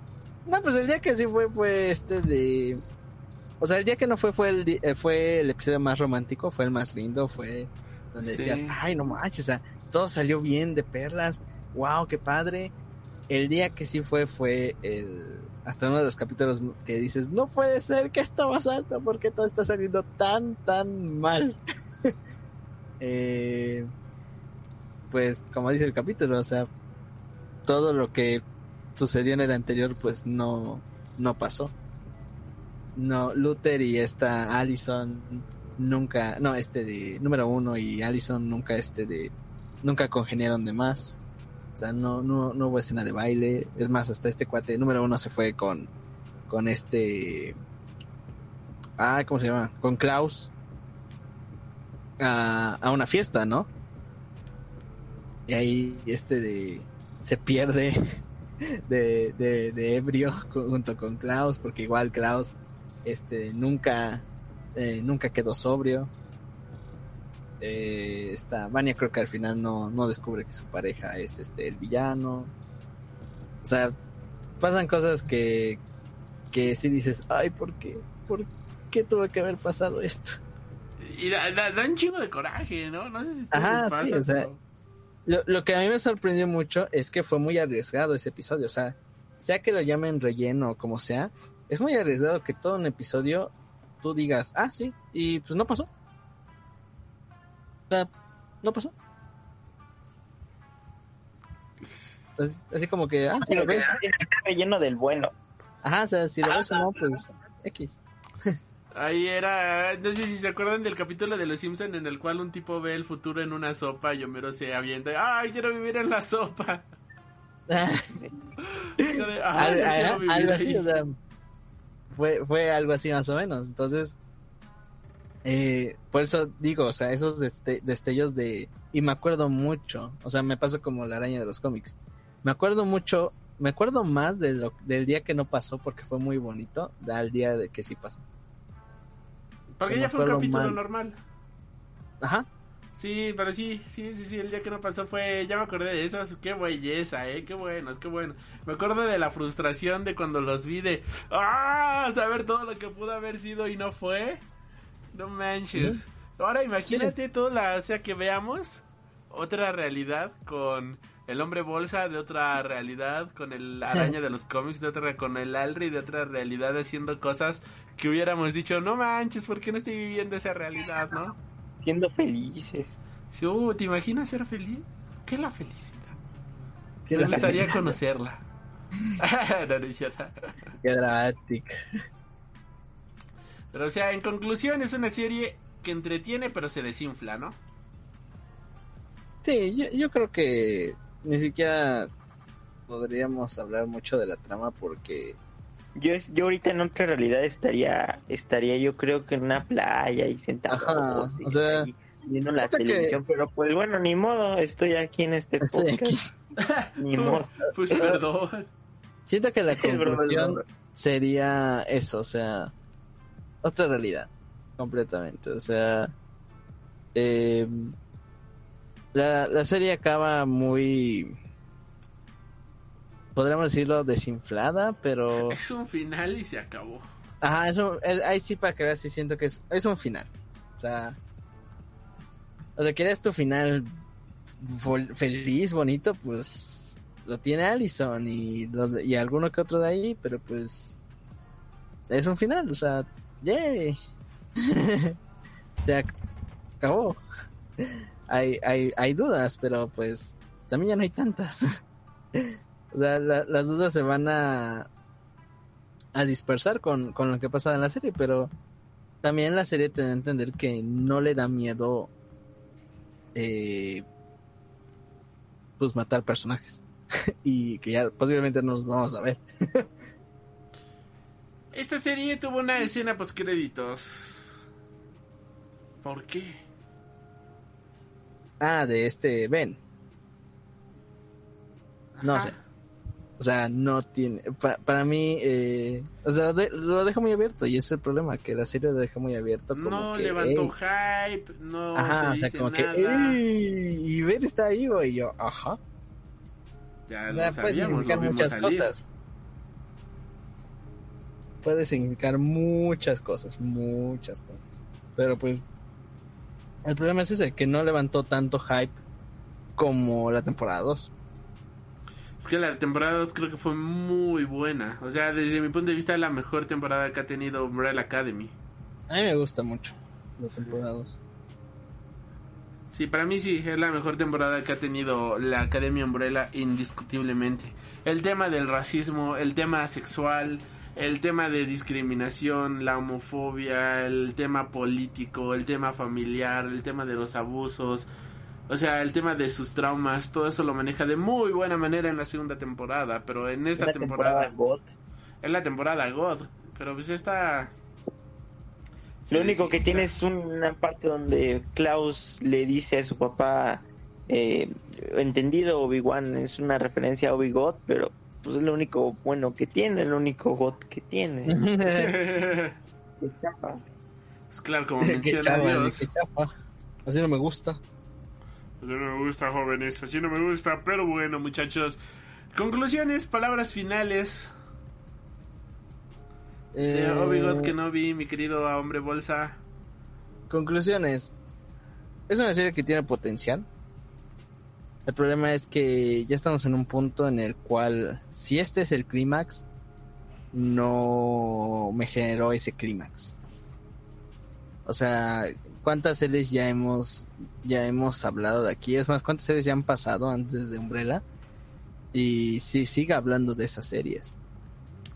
No, pues el día que sí fue fue este de o sea, el día que no fue fue el di- eh, fue el episodio más romántico, fue el más lindo, fue donde Sí. decías, "Ay, no manches, o sea, todo salió bien de perlas. Wow, qué padre." El día que sí fue fue el hasta uno de los capítulos que dices, "No puede ser, ¿qué está pasando? ¿Por qué todo está saliendo tan tan mal?" eh pues como dice el capítulo, o sea, todo lo que sucedió en el anterior pues no no pasó. No, Luther y esta Allison nunca, no, este de número uno y Allison nunca este de nunca congeniaron de más. O sea, no, no, no hubo escena de baile. Es más, hasta este cuate número uno se fue con con este ah, ¿cómo se llama? Con Klaus a, a una fiesta, ¿no? Y ahí este de se pierde de, de, de ebrio junto con Klaus, porque igual Klaus este nunca eh, nunca quedó sobrio. Eh, esta Vania creo que al final no, no descubre que su pareja es este el villano. O sea, pasan cosas que que si dices, ay, ¿por qué? ¿Por qué tuvo que haber pasado esto? Y da, da- da un chingo de coraje, ¿no? No sé si ustedes Ajá, les sí, pasa, o sea, pero- Lo, lo que a mí me sorprendió mucho es que fue muy arriesgado ese episodio. O sea, sea que lo llamen relleno o como sea, es muy arriesgado que todo un episodio tú digas, ah, sí, y pues no pasó. O sea, no pasó. Así, así como que, ah, si lo ves. Relleno del bueno. Ajá, o sea, si lo ves o no, pues X. Ahí era, no sé si se acuerdan del capítulo de Los Simpson en el cual un tipo ve el futuro en una sopa y Homero se avienta, ¡ay, quiero vivir en la sopa! Yo de, "Ay, Al- yo quiero ajá, vivir algo ahí". así, o sea, fue, fue algo así más o menos. Entonces, eh, por eso digo, o sea, esos deste- destellos de... Y me acuerdo mucho, o sea, me pasó como la araña de los cómics. Me acuerdo mucho, me acuerdo más de lo, del día que no pasó porque fue muy bonito, al día de que sí pasó. Porque ya fue un capítulo mal. normal. Ajá. Sí, pero sí, sí, sí, sí, el día que no pasó fue, ya me acordé de eso, qué belleza, eh, qué bueno, qué bueno. Me acuerdo de la frustración de cuando los vi de, ah, saber todo lo que pudo haber sido y no fue. No manches. Ahora imagínate toda la, o sea, que veamos otra realidad con el hombre bolsa de otra realidad, con el araña de los cómics de otra, con el Alri de otra realidad haciendo cosas que hubiéramos dicho, no manches, ¿por qué no estoy viviendo esa realidad, no? Siendo felices. Si, uh, ¿Te imaginas ser feliz? ¿Qué es la felicidad? ¿Qué Me gustaría felicidad? conocerla. No. Qué dramático. Pero o sea, en conclusión es una serie que entretiene pero se desinfla, ¿no? Sí, yo, yo creo que ni siquiera podríamos hablar mucho de la trama porque Yo, yo ahorita en otra realidad estaría, estaría yo creo que en una playa y sentado Ajá, o sea, ahí viendo la que- televisión, pero pues bueno, ni modo, estoy aquí en este Estoy podcast. aquí. Ni modo. Pues perdón. siento que la conclusión sería eso, o sea, otra realidad, completamente. O sea, eh, la, la serie acaba muy, podríamos decirlo, desinflada, pero... Es un final y se acabó. Ajá, eso, es- ahí sí para que veas, sí siento que es, es un final. O sea, o sea, quieres tu final feliz, bonito, pues lo tiene Allison y, los, y alguno que otro de ahí, pero pues es un final, o sea, yay. Se ac- acabó. Hay, hay, hay dudas, pero pues también ya no hay tantas. o sea, la- las dudas se van a, a dispersar con, con lo que pasa en la serie, pero también la serie te da a entender que no le da miedo eh, pues matar personajes y que ya posiblemente no los vamos a ver. Esta serie tuvo una escena post créditos. ¿Por qué? Ah, de este Ben. No Ajá. sé. O sea, no tiene. pa- para mí, eh, o sea, de- lo deja muy abierto y ese es el problema, que la serie lo deja muy abierto. Como No que, levantó "Ey". hype, no Ajá, o sea, como nada. que. "Ey", Y Ben está ahí, güey. Y yo, ajá. Ya O sea, lo puede sabíamos, significar lo muchas cosas. Puede significar muchas cosas, muchas cosas. Pero pues, el problema es ese, que no levantó tanto hype como la temporada 2. Es que la temporada 2 creo que fue muy buena. O sea, desde mi punto de vista, la mejor temporada que ha tenido Umbrella Academy. A mí me gusta mucho la temporada 2. Sí, para mí sí, es la mejor temporada que ha tenido la Academia Umbrella indiscutiblemente. El tema del racismo, el tema sexual, el tema de discriminación, la homofobia, el tema político, el tema familiar, el tema de los abusos, o sea, el tema de sus traumas, todo eso lo maneja de muy buena manera en la segunda temporada, pero en esta Una temporada, God. es la temporada God, pero pues esta... Lo único que tiene es una parte donde Klaus le dice a su papá, eh, entendido Obi-Wan, es una referencia a Obi-God, pero pues es lo único bueno que tiene, el único God que tiene. Qué chafa. pues claro, como qué menciona Dios. Así no me gusta. No me gusta, jóvenes, así no me gusta, pero bueno, muchachos. Conclusiones, palabras finales Eh, Obi-Wan Kenobi, mi querido hombre bolsa. Conclusiones. Es una serie que tiene potencial. El problema es que ya estamos en un punto en el cual, si este es el clímax, no me generó ese clímax. O sea, ¿cuántas series ya hemos ya hemos hablado de aquí? Es más, ¿cuántas series ya han pasado antes de Umbrella? Y si sigue hablando de esas series.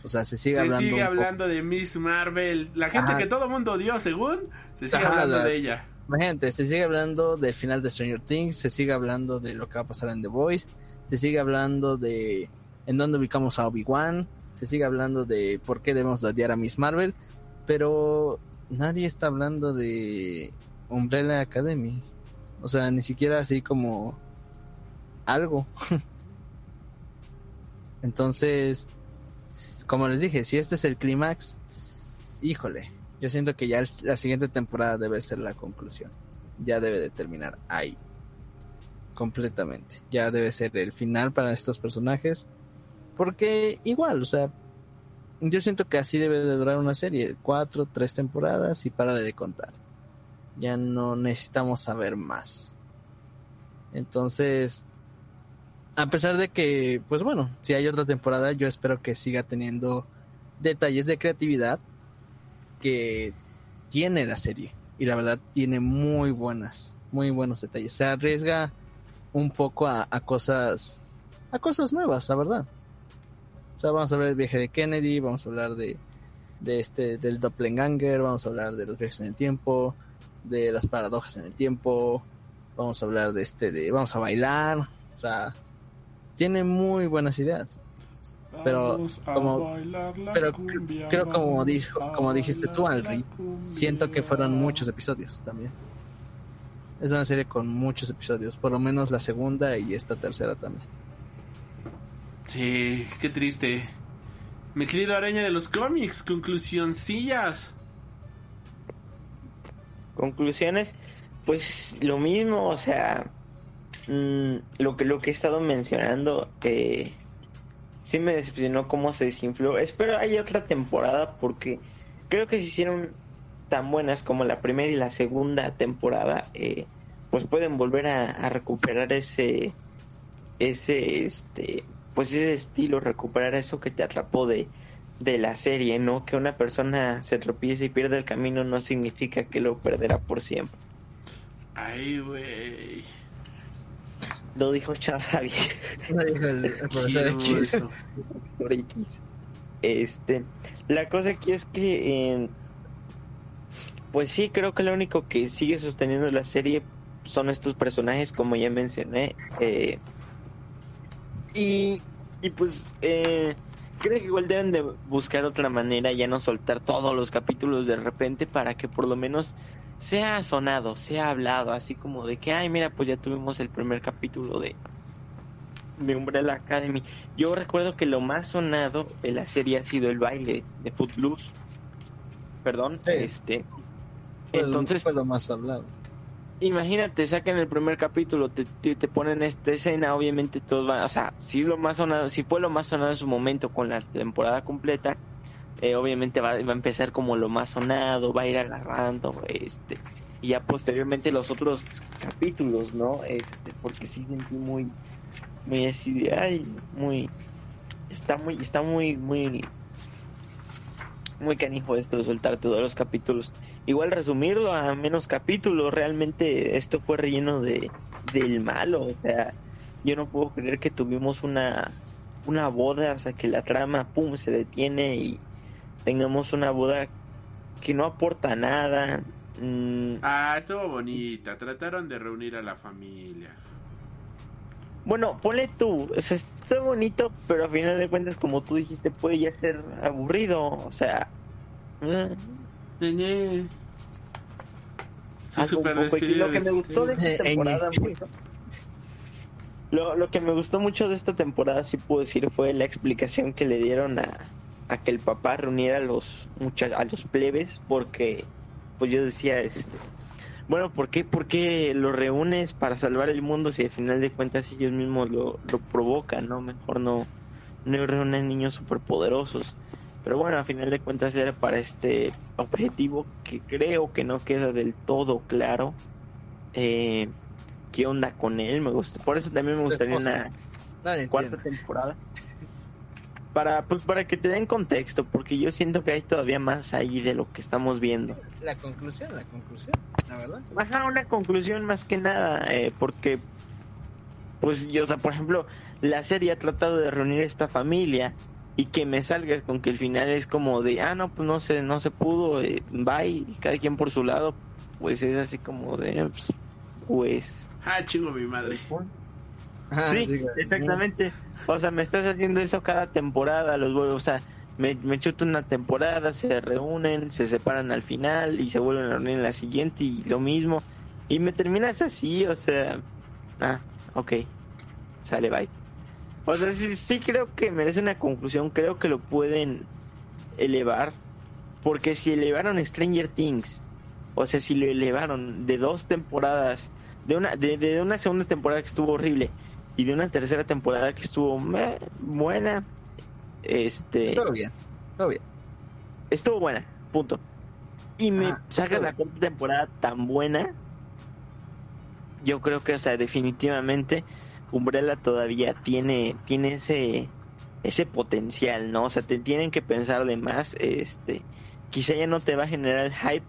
O sea, se sigue se hablando sigue un poco- hablando de Miss Marvel. La gente Ajá. que todo mundo odió, según, se sigue Ajá, hablando la- de ella. Imagínate, se sigue hablando del final de Stranger Things, se sigue hablando de lo que va a pasar en The Voice, se sigue hablando de en dónde ubicamos a Obi-Wan, se sigue hablando de por qué debemos de odiar a Miss Marvel, pero nadie está hablando de Umbrella Academy. O sea, ni siquiera así como algo. Entonces, como les dije, si este es el clímax, híjole, yo siento que ya la siguiente temporada debe ser la conclusión. Ya debe de terminar ahí. Completamente. Ya debe ser el final para estos personajes. Porque igual, o sea, yo siento que así debe de durar una serie. Cuatro, tres temporadas y para de contar. Ya no necesitamos saber más. Entonces, a pesar de que, pues bueno, si hay otra temporada, yo espero que siga teniendo detalles de creatividad que tiene la serie. Y la verdad tiene muy buenas muy buenos detalles. Se arriesga un poco a, a cosas, a cosas nuevas, la verdad. O sea, vamos a hablar del viaje de Kennedy, vamos a hablar de, de este, del doppelganger, vamos a hablar de los viajes en el tiempo, de las paradojas en el tiempo, vamos a hablar de este, de, vamos a bailar, o sea, tiene muy buenas ideas. Pero como- pero cumbia, creo como dijo, como dijiste tú, Alri, siento que fueron muchos episodios también. Es una serie con muchos episodios, por lo menos la segunda y esta tercera también. Sí, qué triste. Mi querido araña de los cómics, conclusioncillas. Conclusiones, pues lo mismo, o sea, mm, lo que lo que he estado mencionando, eh, sí me decepcionó cómo se desinfló. Espero haya otra temporada porque creo que si hicieron tan buenas como la primera y la segunda temporada, eh, pues pueden volver a, a recuperar ese, ese, este, pues ese estilo, recuperar eso que te atrapó de, de la serie, ¿no? Que una persona se tropiece y pierde el camino no significa que lo perderá por siempre. Ay, güey. Lo dijo Charles Xavier. Lo dijo el, profesor X. Este, la cosa aquí es que, eh, pues sí, creo que lo único que sigue sosteniendo la serie son estos personajes, como ya mencioné. eh, y, y pues, eh, creo que igual deben de buscar otra manera, ya no soltar todos los capítulos de repente para que por lo menos sea sonado, sea hablado, así como de que, ay, mira, pues ya tuvimos el primer capítulo de, de Umbrella Academy. Yo recuerdo que lo más sonado de la serie ha sido el baile de Footloose. Perdón, Sí. este. Fue lo- Entonces, fue lo más hablado. Imagínate, sacan el primer capítulo, te, te, ponen esta escena, obviamente todos van, o sea, si lo más sonado, si fue lo más sonado en su momento con la temporada completa, eh, obviamente va, va a empezar como lo más sonado, va a ir agarrando, este, y ya posteriormente los otros capítulos, ¿no? Este, porque sí sentí muy, muy así ay, muy, está muy, está muy, muy, muy canijo esto de soltar todos los capítulos. Igual resumirlo a menos capítulos, realmente esto fue relleno de del malo, o sea, yo no puedo creer que tuvimos una una boda, o sea, que la trama pum se detiene y tengamos una boda que no aporta nada. mm, Ah, estuvo bonita. Trataron de reunir a la familia. Bueno, ponle tú, o sea, está bonito, pero a final de cuentas, como tú dijiste, puede ya ser aburrido, o sea, eh, Ñe. Su algo un super poco- y despedida lo que me gustó de esta Eh, temporada mucho, lo, lo que me gustó mucho de esta temporada, sí puedo decir, fue la explicación que le dieron a, a que el papá reuniera a los mucha- a los plebes, porque pues yo decía, este, bueno, ¿por qué, ¿por qué lo reúnes para salvar el mundo si al final de cuentas ellos mismos lo, lo provocan, no? Mejor no, no reúnen niños superpoderosos. Pero bueno, al final de cuentas era para este objetivo que creo que no queda del todo claro. Eh, ¿Qué onda con él? Me gusta. Por eso también me gustaría una cuarta temporada. Para, pues para que te den contexto, porque yo siento que hay todavía más ahí de lo que estamos viendo. La conclusión, la conclusión, la verdad. Ajá, una conclusión más que nada, eh, porque, pues yo, o sea, por ejemplo, la serie ha tratado de reunir esta familia y que me salgas con que el final es como de, ah, no, pues no se, no se pudo, eh, bye, y cada quien por su lado, pues es así como de, pues, pues Ah, chingo mi madre. Ajá, sí, exactamente. O sea, me estás haciendo eso cada temporada, los vuelvo, o sea, me, me chuto una temporada, se reúnen, se separan al final y se vuelven a reunir en la siguiente y lo mismo. Y me terminas así, o sea, ah, ok, sale, bye. O sea, sí, sí creo que merece una conclusión, creo que lo pueden elevar, porque si elevaron Stranger Things, o sea, si lo elevaron de dos temporadas, de una, de, de una segunda temporada que estuvo horrible, y de una tercera temporada que estuvo meh, buena. Este Todo bien, todo bien. estuvo buena, punto. Y me Ah, saca eso- la cuarta temporada tan buena. Yo creo que, o sea, definitivamente Umbrella todavía tiene tiene ese ese potencial, ¿no? O sea, te tienen que pensar de más, este, quizá ya no te va a generar el hype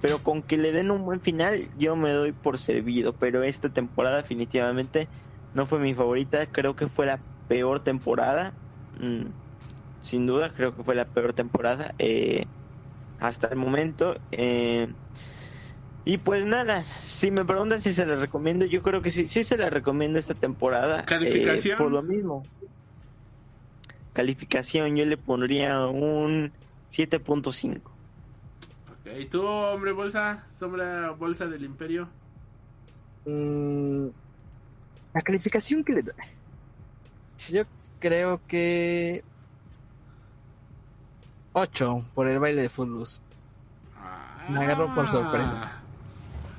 Pero con que le den un buen final, yo me doy por servido. Pero esta temporada definitivamente no fue mi favorita. Creo que fue la peor temporada. Mm, sin duda, creo que fue la peor temporada eh, hasta el momento. Eh, y pues nada, si me preguntan si se la recomiendo, yo creo que sí, sí se la recomiendo esta temporada. ¿Calificación? eh, por lo mismo. Calificación, yo le pondría un 7.5. Ok, ¿Y tú, hombre bolsa? Sombra bolsa del imperio. Mm, la calificación que le doy. Yo creo que 8 por el baile de Footloose. Me agarró por sorpresa.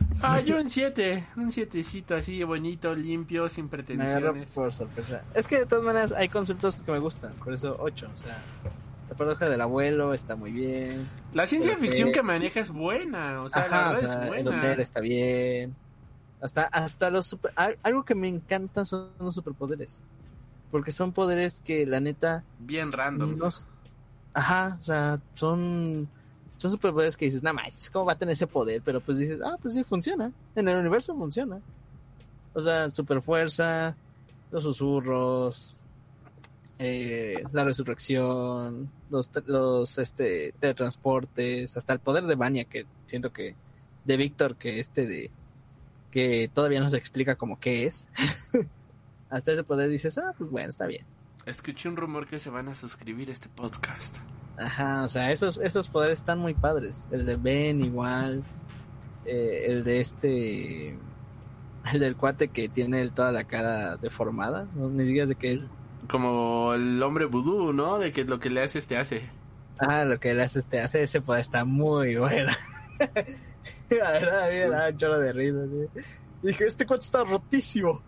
Ah, yo un 7, un 7cito así bonito, limpio, sin pretensiones. por sorpresa. Es que de todas maneras hay conceptos que me gustan, por eso 8. O sea, la paradoja del abuelo está muy bien. La ciencia ficción que- que maneja es buena, o sea, la Ajá, o verdad sea, es el buena. hotel está bien. Hasta, hasta los super, al- algo que me encanta son los superpoderes. Porque son poderes que la neta Bien random. no Ajá, o sea, son son superpoderes que dices, nada más, ¿cómo va a tener ese poder? Pero pues dices, ah, pues sí, funciona. En el universo funciona. O sea, super fuerza, los susurros, eh, la resurrección, los, los este, teletransportes, hasta el poder de Vania, que siento que de Víctor, que este de que todavía no se explica como qué es. hasta ese poder dices, ah, pues bueno, está bien. Escuché un rumor que se van a suscribir a este podcast. Ajá, o sea, esos, esos poderes están muy padres. El de Ben igual. eh, el de este... El del cuate que tiene toda la cara deformada. No, ni siquiera sé qué es. Como el hombre vudú, ¿no? De que lo que le haces te hace. Ah, lo que le hace este hace ese poder está muy bueno. la verdad, a mí me daba un chorro de risa. ¿sí? Dije, este cuate está rotísimo.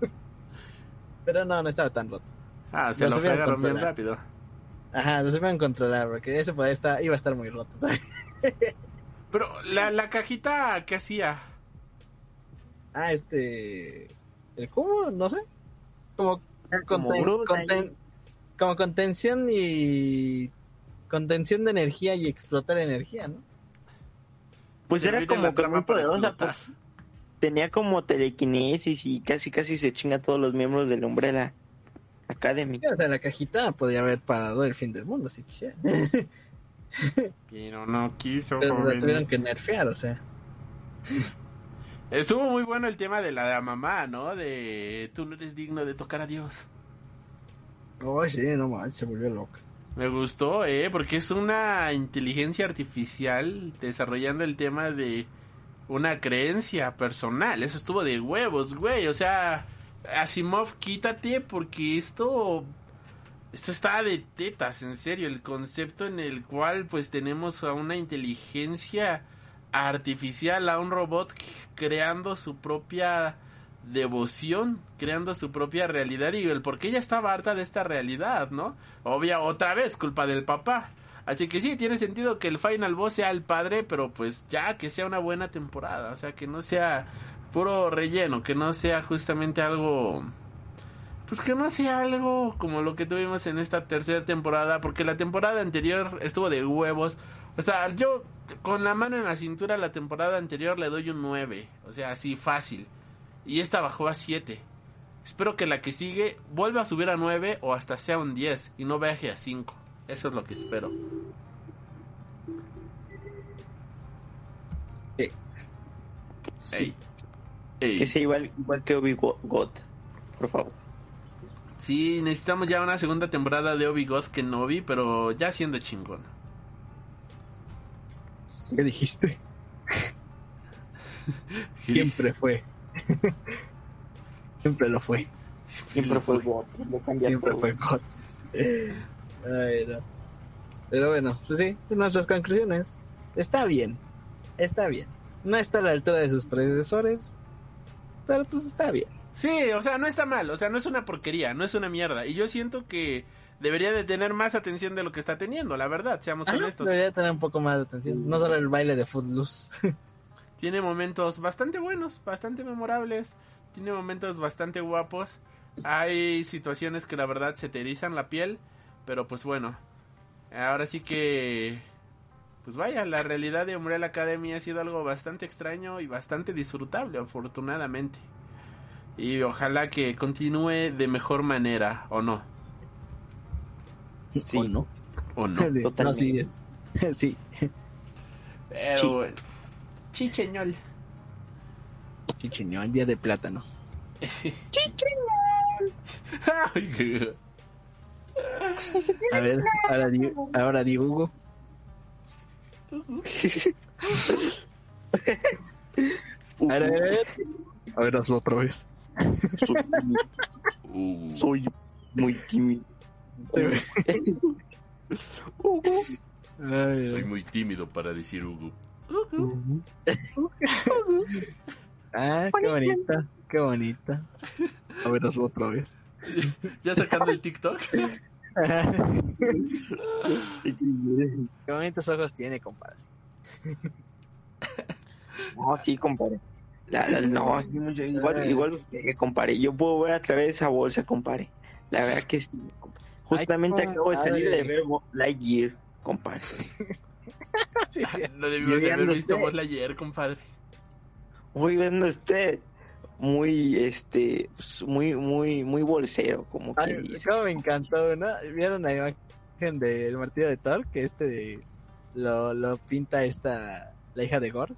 Pero no, no estaba tan roto. Ah, se Lo lo fregaron bien rápido. Ajá, lo supieron controlar porque ese poder está, iba a estar muy roto. Pero la, la cajita que hacía. Ah, este. ¿El cubo? No sé. Como, como conten- como contención y. Contención de energía y explotar energía, ¿no? Pues era como que muy poderosa. porque Tenía como telequinesis y casi casi se chinga a todos los miembros de la Umbrella Academy. Sí, o sea, la cajita podría haber parado el fin del mundo si quisiera. Pero no quiso, Pero la tuvieron que nerfear, o sea. Estuvo muy bueno el tema de la mamá, ¿no? De tú no eres digno de tocar a Dios. Ay, sí, no manches, se volvió loca. Me gustó, ¿eh? Porque es una inteligencia artificial desarrollando el tema de una creencia personal. Eso estuvo de huevos, güey. O sea, Asimov, quítate porque esto... Esto está de tetas, en serio. El concepto en el cual pues tenemos a una inteligencia artificial, a un robot creando su propia devoción, creando su propia realidad y el por qué ella estaba harta de esta realidad, ¿no? Obvia, otra vez, culpa del papá. Así que sí, tiene sentido que el Final Boss sea el padre, pero pues ya que sea una buena temporada, o sea, que no sea puro relleno, que no sea justamente algo... Pues que no sea algo como lo que tuvimos en esta tercera temporada, porque la temporada anterior estuvo de huevos. O sea, yo con la mano en la cintura la temporada anterior le doy un 9, o sea, así fácil. Y esta bajó a 7. Espero que la que sigue vuelva a subir a 9 o hasta sea un 10 y no baje a 5. Eso es lo que espero. Sí. Ey. Ey. Que sea igual, igual que Obi God, por favor. Sí, necesitamos ya una segunda temporada de Obi Goth que no vi, pero ya siendo chingón. ¿Qué dijiste? Siempre fue. Siempre lo fue. Siempre fue God. Siempre fue God. Ay, no. Pero bueno, pues sí, nuestras conclusiones. Está bien. Está bien. No está a la altura de sus predecesores. Pero pues está bien. Sí, o sea, no está mal, o sea, no es una porquería, no es una mierda. Y yo siento que debería de tener más atención de lo que está teniendo, la verdad, seamos Ajá, honestos. debería tener un poco más de atención. No solo el baile de Footloose. Tiene momentos bastante buenos, bastante memorables, tiene momentos bastante guapos. Hay situaciones que la verdad se te erizan la piel, pero pues bueno, ahora sí que pues vaya, la realidad de Umbrella Academy ha sido algo bastante extraño y bastante disfrutable, afortunadamente. Y ojalá que continúe de mejor manera, ¿o no? Sí. ¿O no? ¿O no? Totalmente. sí, es- sí. Pero Sí. bueno. Chicheñol. Chichiño, el día de plátano. Ay, A ver, ahora di, ahora di Hugo. A ver, a ver, hazlo otra vez. Uh, Soy muy tímido. Ay, soy muy tímido para decir Hugo. Ah, qué bonita, qué bonita. A ver, hazlo otra vez. Ya sacando el TikTok. qué bonitos ojos tiene, compadre. No, sí, compadre. La, la- no, sí, mucho- igual, igual usted, compadre. Yo puedo ver a través de esa bolsa, compadre. La verdad que sí. compadre. Justamente Ay, acabo de salir de ver Lightyear, compadre. Sí, sí. Lo debimos de haber visto usted. vos ayer, compadre. Muy viendo usted, muy, este, pues, muy, muy, muy bolsero, como que dice. me encantó, ¿no? ¿Vieron la imagen del martillo de Thor? Que este de- lo, lo pinta esta, la hija de Gord.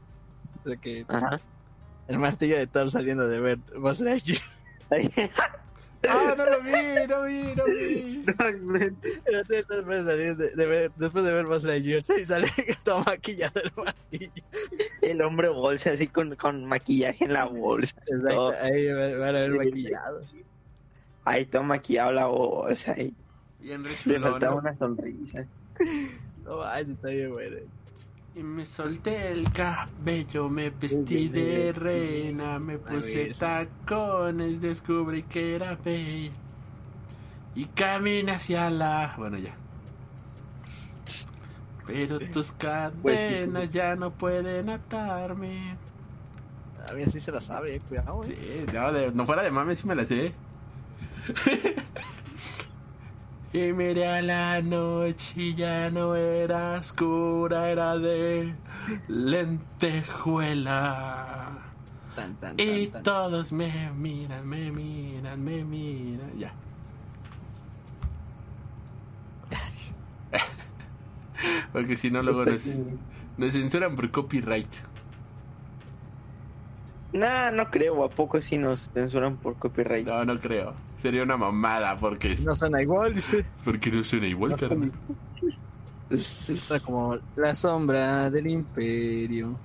O sea que Ajá. el martillo de Thor saliendo de ver Buzz Lightyear. Ah, no lo vi, no vi, no vi. Sí, después de, salir de, de ver, después de ver Buzz Lightyear, sí, sale todo maquillado el martillo. El hombre bolsa así con, con maquillaje en la bolsa. Exacto, todo. ahí va- van a ver maquillado. Ahí todo maquillado la bolsa. Ahí. Bien Le faltaba una sonrisa. No, ay, está bien bueno. Y me solté el cabello, me vestí de reina, me puse tacones, descubrí que era bella. Y caminé hacia la... Bueno, ya. Pero tus cadenas ya no pueden atarme. A mí así se la sabe, eh, cuidado, eh. Sí, no, de- no fuera de mames, sí me la sé. y miré a la noche y ya no era oscura, era de lentejuela. Tan, tan, Y tan, tan. todos me miran, me miran, me miran. Ya. Porque si no, luego nos, nos censuran por copyright. Nah, no creo. ¿A poco sí nos censuran por copyright? No, no creo. Sería una mamada porque, No suena igual, dice. porque no suena igual, carnal. Suena como la sombra del imperio.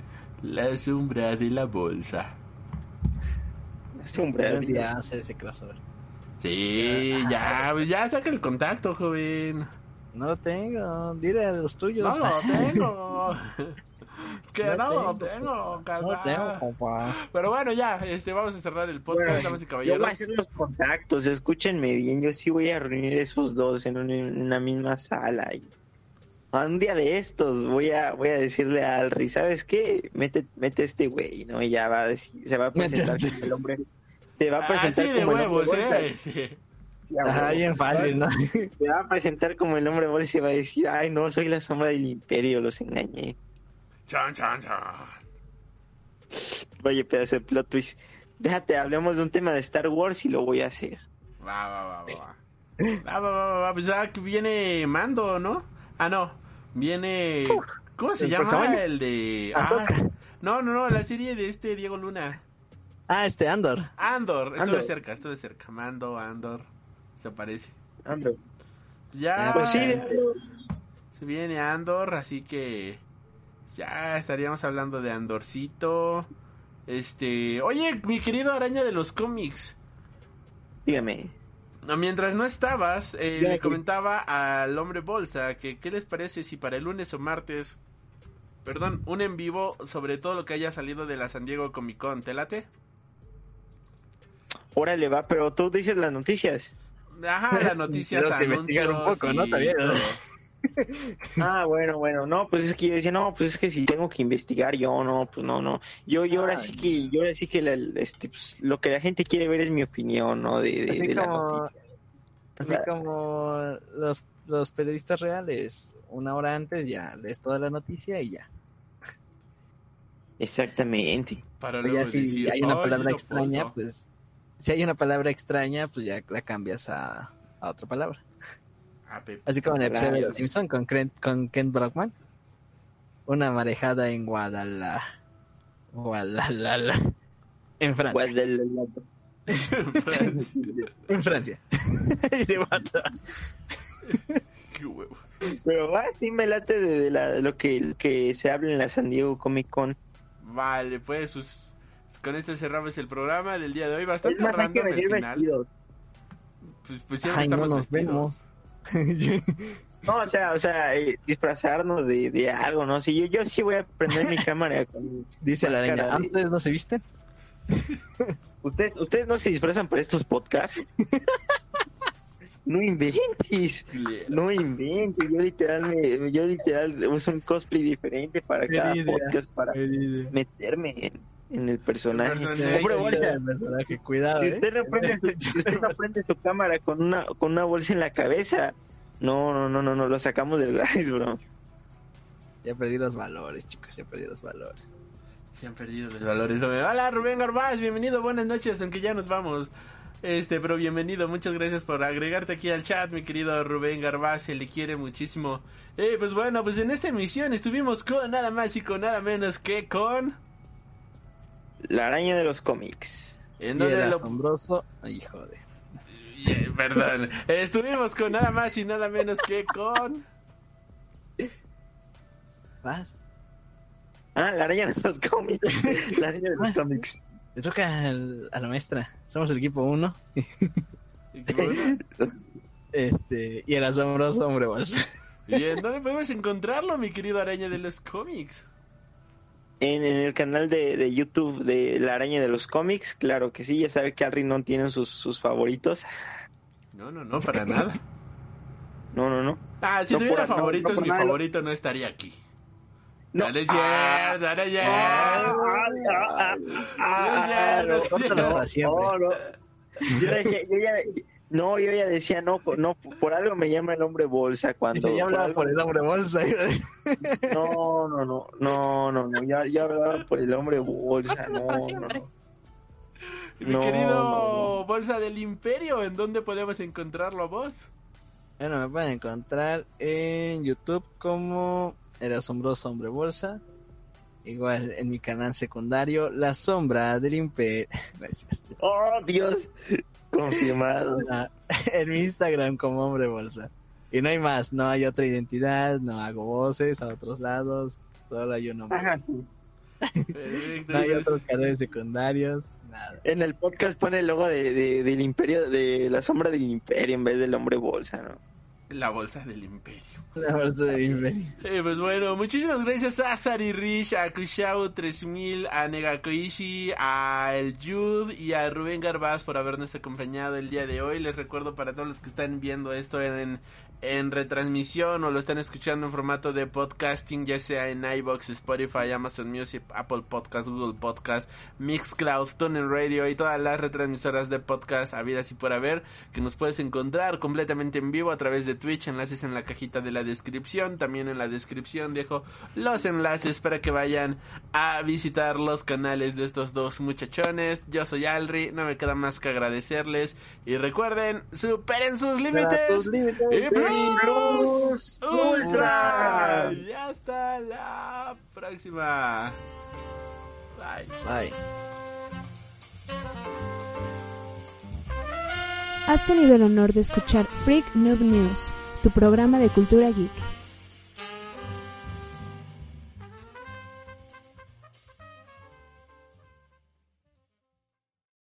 La sombra de la bolsa. Un breve. Un día hacer ese crossover. Sí, ya, pues ya saca el contacto, joven. No lo tengo, dile a los tuyos. No lo tengo. Que No no, lo tengo. tengo, No tengo, compa. Pero bueno, ya, este, vamos a cerrar el podcast, Bueno, damas y Yo caballeros. voy a hacer los contactos, escúchenme bien. Yo sí voy a reunir esos dos en una, en una misma sala. Y un día de estos voy a voy a decirle al Alri, ¿sabes qué? Mete, mete este güey, ¿no? Y ya va a decir, se va a presentar este. como el hombre. Se va a presentar Así de como el hombre huevos, eh. sí. Sí, a Ajá, bien fácil, ¿no? Se va a presentar como el hombre bolsa y va a decir, ay no, soy la sombra del imperio, los engañé. Chan, chan, chan. Oye, pedazo de plot twist. Déjate, hablemos de un tema de Star Wars y lo voy a hacer. Va, va, va, va, va. Va, va, va, va, Pues ya viene Mando, ¿no? Ah, no. Viene. ¿Cómo se ¿El llama? El de. Ah, no, no, no, la serie de este Diego Luna. Ah, este Andor. Andor, estuve Andor. cerca, estuve cerca. Mando, Andor. Se aparece. Ando. Ya. Pues sí, Se viene Andor, así que. Ya estaríamos hablando de Andorcito. Este. Oye, mi querido araña de los cómics. dígame. No, Mientras no estabas, eh, le comentaba al hombre bolsa que qué les parece si para el lunes o martes, perdón, un en vivo sobre todo lo que haya salido de la San Diego Comic Con, ¿te late? Órale, va, pero tú dices las noticias. Ajá, las noticias, investigar un anuncios poco, ¿no? También. todo. Ah, bueno, bueno, no, pues es que yo decía, no, pues es que si tengo que investigar yo, no, pues no, no. Yo, yo ahora Ay. sí que, yo ahora sí que la- este, pues, lo que la gente quiere ver es mi opinión, ¿no? De, de, Así de la como, noticia. así sea- como los los periodistas reales, una hora antes ya lees toda la noticia y ya. Exactamente. Para luego ya si decir, hay una "Ay, palabra no extraña, puedo". pues si hay una palabra extraña, pues ya la cambias a, a otra palabra. Ah. Así como en el episodio de. Los Simpson con, Kent- con Kent Brockman. Una marejada en Guadalajara. Guadalajara. En Francia. Guadalajara. En Francia. Qué huevo. Pero ah, sí me late de, de la, de lo que, que se habla en la San Diego Comic Con. Vale, pues, pues con esto cerramos el programa del día de hoy. Es Bastante más, hay que venir final. vestidos. Pues, pues siempre Ay, no nos vestidos. No, o sea, o sea, disfrazarnos de, de algo, ¿no? Si yo, yo sí voy a prender mi cámara con... Dice la araña. ¿Ah, de- ustedes no se visten? ¿Ustedes, ¿Ustedes no se disfrazan para estos podcasts? No inventes, no inventes. Yo literal, me, yo literal uso un cosplay diferente para cada podcast para meterme en, en el personaje. El personaje. Hombre, bolsa, El personaje, cuidado, si ¿eh? usted no prende su, si usted no prende su cámara con una, con una bolsa en la cabeza, no, no, no, no, no, lo sacamos del gas, bro. Ya perdí los valores, chicos, ya perdí los valores. Se han perdido los valores. Hola Rubén Garbaz, bienvenido, buenas noches, aunque ya nos vamos. Este, pero bienvenido, muchas gracias por agregarte aquí al chat, mi querido Rubén Garbaz, se le quiere muchísimo. Eh, pues bueno, pues en esta emisión estuvimos con nada más y con nada menos que con... La araña de los cómics. En Y el lo- asombroso. Ay, joder. Eh, Perdón, estuvimos con nada más y nada menos que con... ¿Vas? Ah, la araña de los cómics. La araña de los cómics. Le toca al- a la maestra. Somos el equipo 1. Este, y el asombroso hombre bolsa. ¿Y en dónde podemos encontrarlo, mi querido araña de los cómics? En, en el canal de, de YouTube de La Araña de los Cómics, claro que sí, ya sabe que Harry no tiene sus, sus favoritos. No, no, no, para nada. No, no, no. Ah, si No tuviera por- no, favoritos, no por mi nada. favorito no estaría aquí. No. No, no es Ah. cierto, no es cierto. Ah, ah, ah, No no, no, no. Yo ya, no, yo ya decía, no, por- no, por algo me llama el hombre bolsa cuando. Ya hablaba por el hombre bolsa. No, no, no, no, no, no, ya, ya hablaba por el hombre bolsa, no, no, no. Mi No, querido no, no. Bolsa del Imperio, ¿en dónde podemos encontrarlo a vos? Bueno, me pueden encontrar en YouTube como El asombroso hombre bolsa. Igual en mi canal secundario, La sombra del imperio. No es cierto. Oh, Dios, confirmado. En mi Instagram como hombre bolsa. Y no hay más, no hay otra identidad, no hago voces a otros lados, solo hay un hombre. Ajá, sí. No hay otros canales secundarios, nada. En el podcast pone el logo de, de- del imperio, de la sombra del imperio en vez del hombre bolsa, ¿no? La Bolsa del Imperio. La bolsa del imperio. Eh, pues bueno, muchísimas gracias a Sari Rich, a Kushao 3000, a Negakoishi, a El Yud y a Rubén Garbaz por habernos acompañado el día de hoy. Les recuerdo para todos los que están viendo esto en, en retransmisión o lo están escuchando en formato de podcasting, ya sea en iBox, Spotify, Amazon Music, Apple Podcast, Google Podcast, Mixcloud, TuneIn Radio y todas las retransmisoras de podcast habidas y por haber, que nos puedes encontrar completamente en vivo a través de Twitch, enlaces en la cajita de la descripción, también en la descripción dejo los enlaces para que vayan a visitar los canales de estos dos muchachones. Yo soy Alri, no me queda más que agradecerles y recuerden, superen sus límites. Plus ultra. Ultra. Y hasta la próxima. Bye. Bye. Has tenido el honor de escuchar Freak Noob News, tu programa de cultura geek.